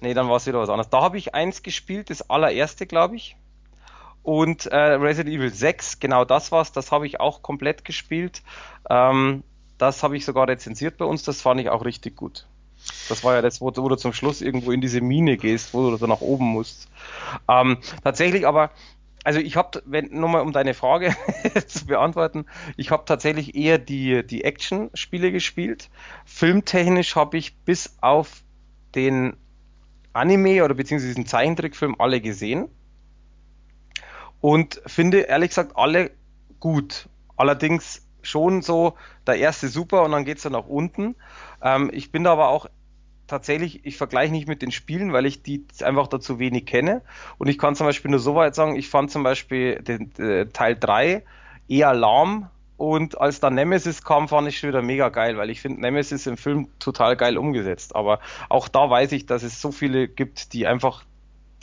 Nee, dann war es wieder was anderes. Da habe ich eins gespielt, das allererste, glaube ich. Und äh, Resident Evil 6, genau das war's, das habe ich auch komplett gespielt. Ähm, das habe ich sogar rezensiert bei uns, das fand ich auch richtig gut. Das war ja das, wo, wo, du zum Schluss irgendwo in diese Mine gehst, wo du da nach oben musst. Ähm, tatsächlich aber, also ich habe, wenn nochmal um deine Frage zu beantworten, ich habe tatsächlich eher die, die Action-Spiele gespielt. Filmtechnisch habe ich bis auf den Anime oder beziehungsweise diesen Zeichentrickfilm alle gesehen und finde ehrlich gesagt alle gut. Allerdings schon so der erste super und dann geht es dann nach unten. Ähm, ich bin da aber auch tatsächlich, ich vergleiche nicht mit den Spielen, weil ich die einfach dazu wenig kenne. Und ich kann zum Beispiel nur so weit sagen, ich fand zum Beispiel den äh, Teil 3 eher lahm und als dann Nemesis kam, fand ich schon wieder mega geil, weil ich finde Nemesis im Film total geil umgesetzt. Aber auch da weiß ich, dass es so viele gibt, die einfach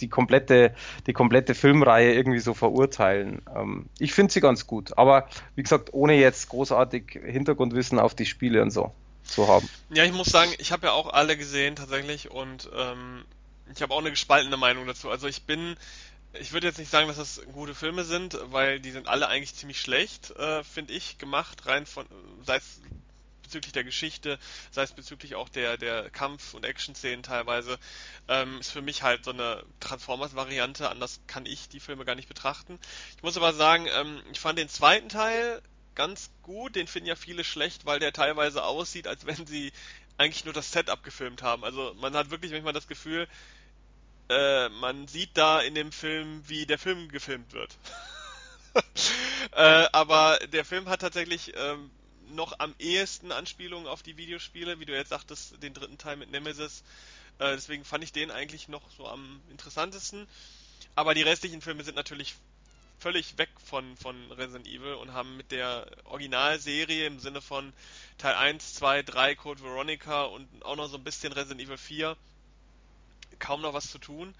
die komplette, die komplette Filmreihe irgendwie so verurteilen. Ähm, ich finde sie ganz gut, aber wie gesagt, ohne jetzt großartig Hintergrundwissen auf die Spiele und so zu haben. Ja, ich muss sagen, ich habe ja auch alle gesehen tatsächlich und ähm, ich habe auch eine gespaltene Meinung dazu. Also ich bin, ich würde jetzt nicht sagen, dass das gute Filme sind, weil die sind alle eigentlich ziemlich schlecht, äh, finde ich, gemacht, rein von, sei es bezüglich der Geschichte, sei es bezüglich auch der, der Kampf- und Action-Szenen teilweise, ähm, ist für mich halt so eine Transformers-Variante. Anders kann ich die Filme gar nicht betrachten. Ich muss aber sagen, ähm, ich fand den zweiten Teil ganz gut. Den finden ja viele schlecht, weil der teilweise aussieht, als wenn sie eigentlich nur das Setup gefilmt haben. Also man hat wirklich manchmal das Gefühl, äh, man sieht da in dem Film, wie der Film gefilmt wird. äh, aber der Film hat tatsächlich ähm, noch am ehesten Anspielungen auf die Videospiele, wie du jetzt sagtest, den dritten Teil mit Nemesis. Äh, deswegen fand ich den eigentlich noch so am interessantesten. Aber die restlichen Filme sind natürlich völlig weg von, von Resident Evil und haben mit der Originalserie im Sinne von Teil 1, 2, 3, Code Veronica und auch noch so ein bisschen Resident Evil 4 kaum noch was zu tun.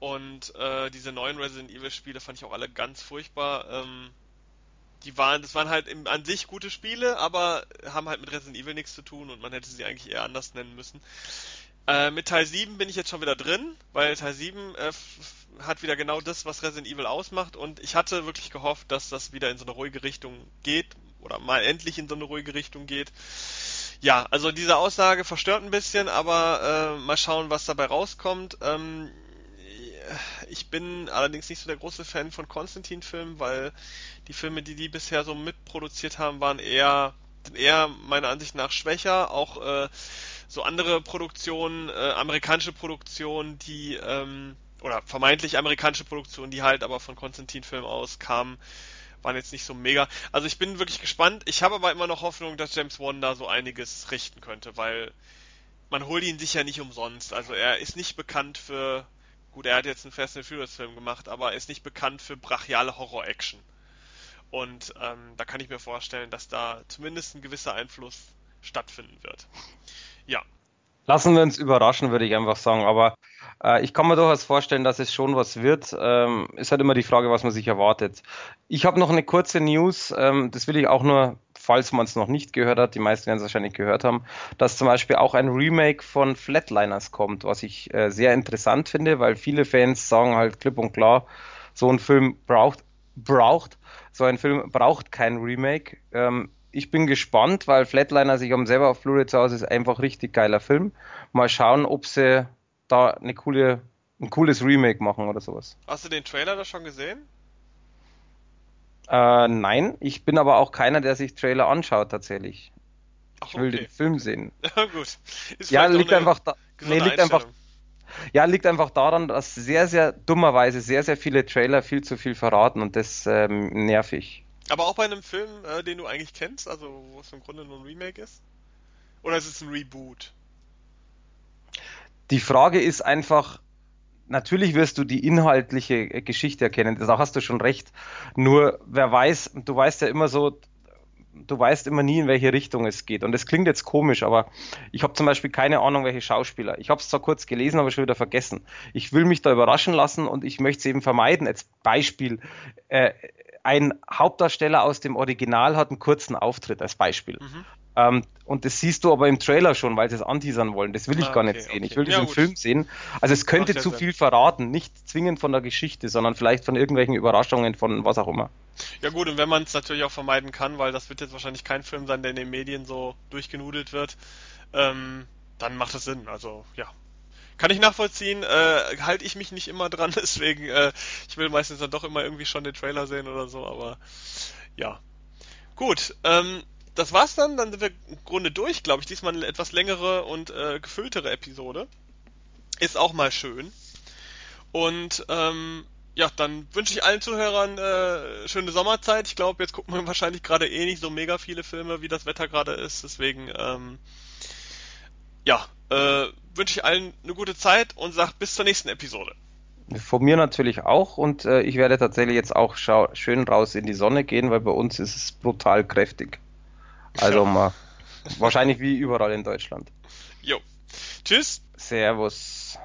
Und äh, diese neuen Resident Evil Spiele fand ich auch alle ganz furchtbar. Ähm, die waren, das waren halt im, an sich gute Spiele, aber haben halt mit Resident Evil nichts zu tun und man hätte sie eigentlich eher anders nennen müssen. Äh, mit Teil 7 bin ich jetzt schon wieder drin, weil Teil 7 äh, hat wieder genau das, was Resident Evil ausmacht und ich hatte wirklich gehofft, dass das wieder in so eine ruhige Richtung geht oder mal endlich in so eine ruhige Richtung geht. Ja, also diese Aussage verstört ein bisschen, aber äh, mal schauen, was dabei rauskommt. Ähm, ich bin allerdings nicht so der große Fan von Konstantin-Filmen, weil die Filme, die die bisher so mitproduziert haben, waren eher, eher meiner Ansicht nach schwächer. Auch äh, so andere Produktionen, äh, amerikanische Produktionen, die ähm, oder vermeintlich amerikanische Produktionen, die halt aber von Konstantin-Film aus kamen, waren jetzt nicht so mega. Also ich bin wirklich gespannt. Ich habe aber immer noch Hoffnung, dass James Wan da so einiges richten könnte, weil man holt ihn sicher nicht umsonst. Also er ist nicht bekannt für Gut, er hat jetzt einen Fast and Furious Film gemacht, aber er ist nicht bekannt für brachiale Horror-Action. Und ähm, da kann ich mir vorstellen, dass da zumindest ein gewisser Einfluss stattfinden wird. Ja. Lassen wir uns überraschen, würde ich einfach sagen. Aber Äh, ich kann mir durchaus vorstellen, dass es schon was wird. Ähm, ist halt immer die Frage, was man sich erwartet. Ich habe noch eine kurze News, ähm, das will ich auch nur, falls man es noch nicht gehört hat, die meisten werden es wahrscheinlich gehört haben, dass zum Beispiel auch ein Remake von Flatliners kommt, was ich äh, sehr interessant finde, weil viele Fans sagen halt klipp und klar, so ein Film braucht, braucht, so ein Film braucht kein Remake. Ähm, ich bin gespannt, weil Flatliner, ich habe selber auf Blu-ray zu Hause, ist einfach richtig geiler Film. Mal schauen, ob sie da eine coole, ein cooles Remake machen oder sowas. Hast du den Trailer da schon gesehen? Äh, nein, ich bin aber auch keiner, der sich Trailer anschaut tatsächlich. Ach, ich will okay. den Film sehen. Ja, gut. Ist ja, liegt einfach da. Nee, liegt einfach. Ja, liegt einfach daran, dass sehr, sehr dummerweise sehr, sehr viele Trailer viel zu viel verraten und das ähm, nervig. Aber auch bei einem Film, äh, den du eigentlich kennst, also wo es im Grunde nur ein Remake ist? Oder ist es ein Reboot? Die Frage ist einfach, natürlich wirst du die inhaltliche Geschichte erkennen, da hast du schon recht. Nur, wer weiß, du weißt ja immer so, du weißt immer nie, in welche Richtung es geht. Und es klingt jetzt komisch, aber ich habe zum Beispiel keine Ahnung, welche Schauspieler. Ich habe es zwar kurz gelesen, aber schon wieder vergessen. Ich will mich da überraschen lassen und ich möchte es eben vermeiden. Als Beispiel, äh, ein Hauptdarsteller aus dem Original hat einen kurzen Auftritt als Beispiel. Mhm. Ähm, und das siehst du aber im Trailer schon, weil sie es anteasern wollen. Das will ich ah, gar nicht sehen. Okay. Ich will ja, diesen gut. Film sehen. Also es könnte zu viel verraten. Nicht zwingend von der Geschichte, sondern vielleicht von irgendwelchen Überraschungen von was auch immer. Ja gut, und wenn man es natürlich auch vermeiden kann, weil das wird jetzt wahrscheinlich kein Film sein, der in den Medien so durchgenudelt wird, ähm, dann macht es Sinn. Also ja, kann ich nachvollziehen, äh, halte ich mich nicht immer dran, deswegen, äh, ich will meistens dann doch immer irgendwie schon den Trailer sehen oder so, aber ja. Gut, ähm, das war's dann, dann sind wir im Grunde durch, glaube ich. Diesmal eine etwas längere und äh, gefülltere Episode. Ist auch mal schön. Und ähm, ja, dann wünsche ich allen Zuhörern äh, schöne Sommerzeit. Ich glaube, jetzt gucken wir wahrscheinlich gerade eh nicht so mega viele Filme, wie das Wetter gerade ist. Deswegen, ähm, ja, äh, wünsche ich allen eine gute Zeit und sag bis zur nächsten Episode. Von mir natürlich auch und äh, ich werde tatsächlich jetzt auch schön raus in die Sonne gehen, weil bei uns ist es brutal kräftig. Also mal wahrscheinlich wie überall in Deutschland. Jo. Tschüss. Servus.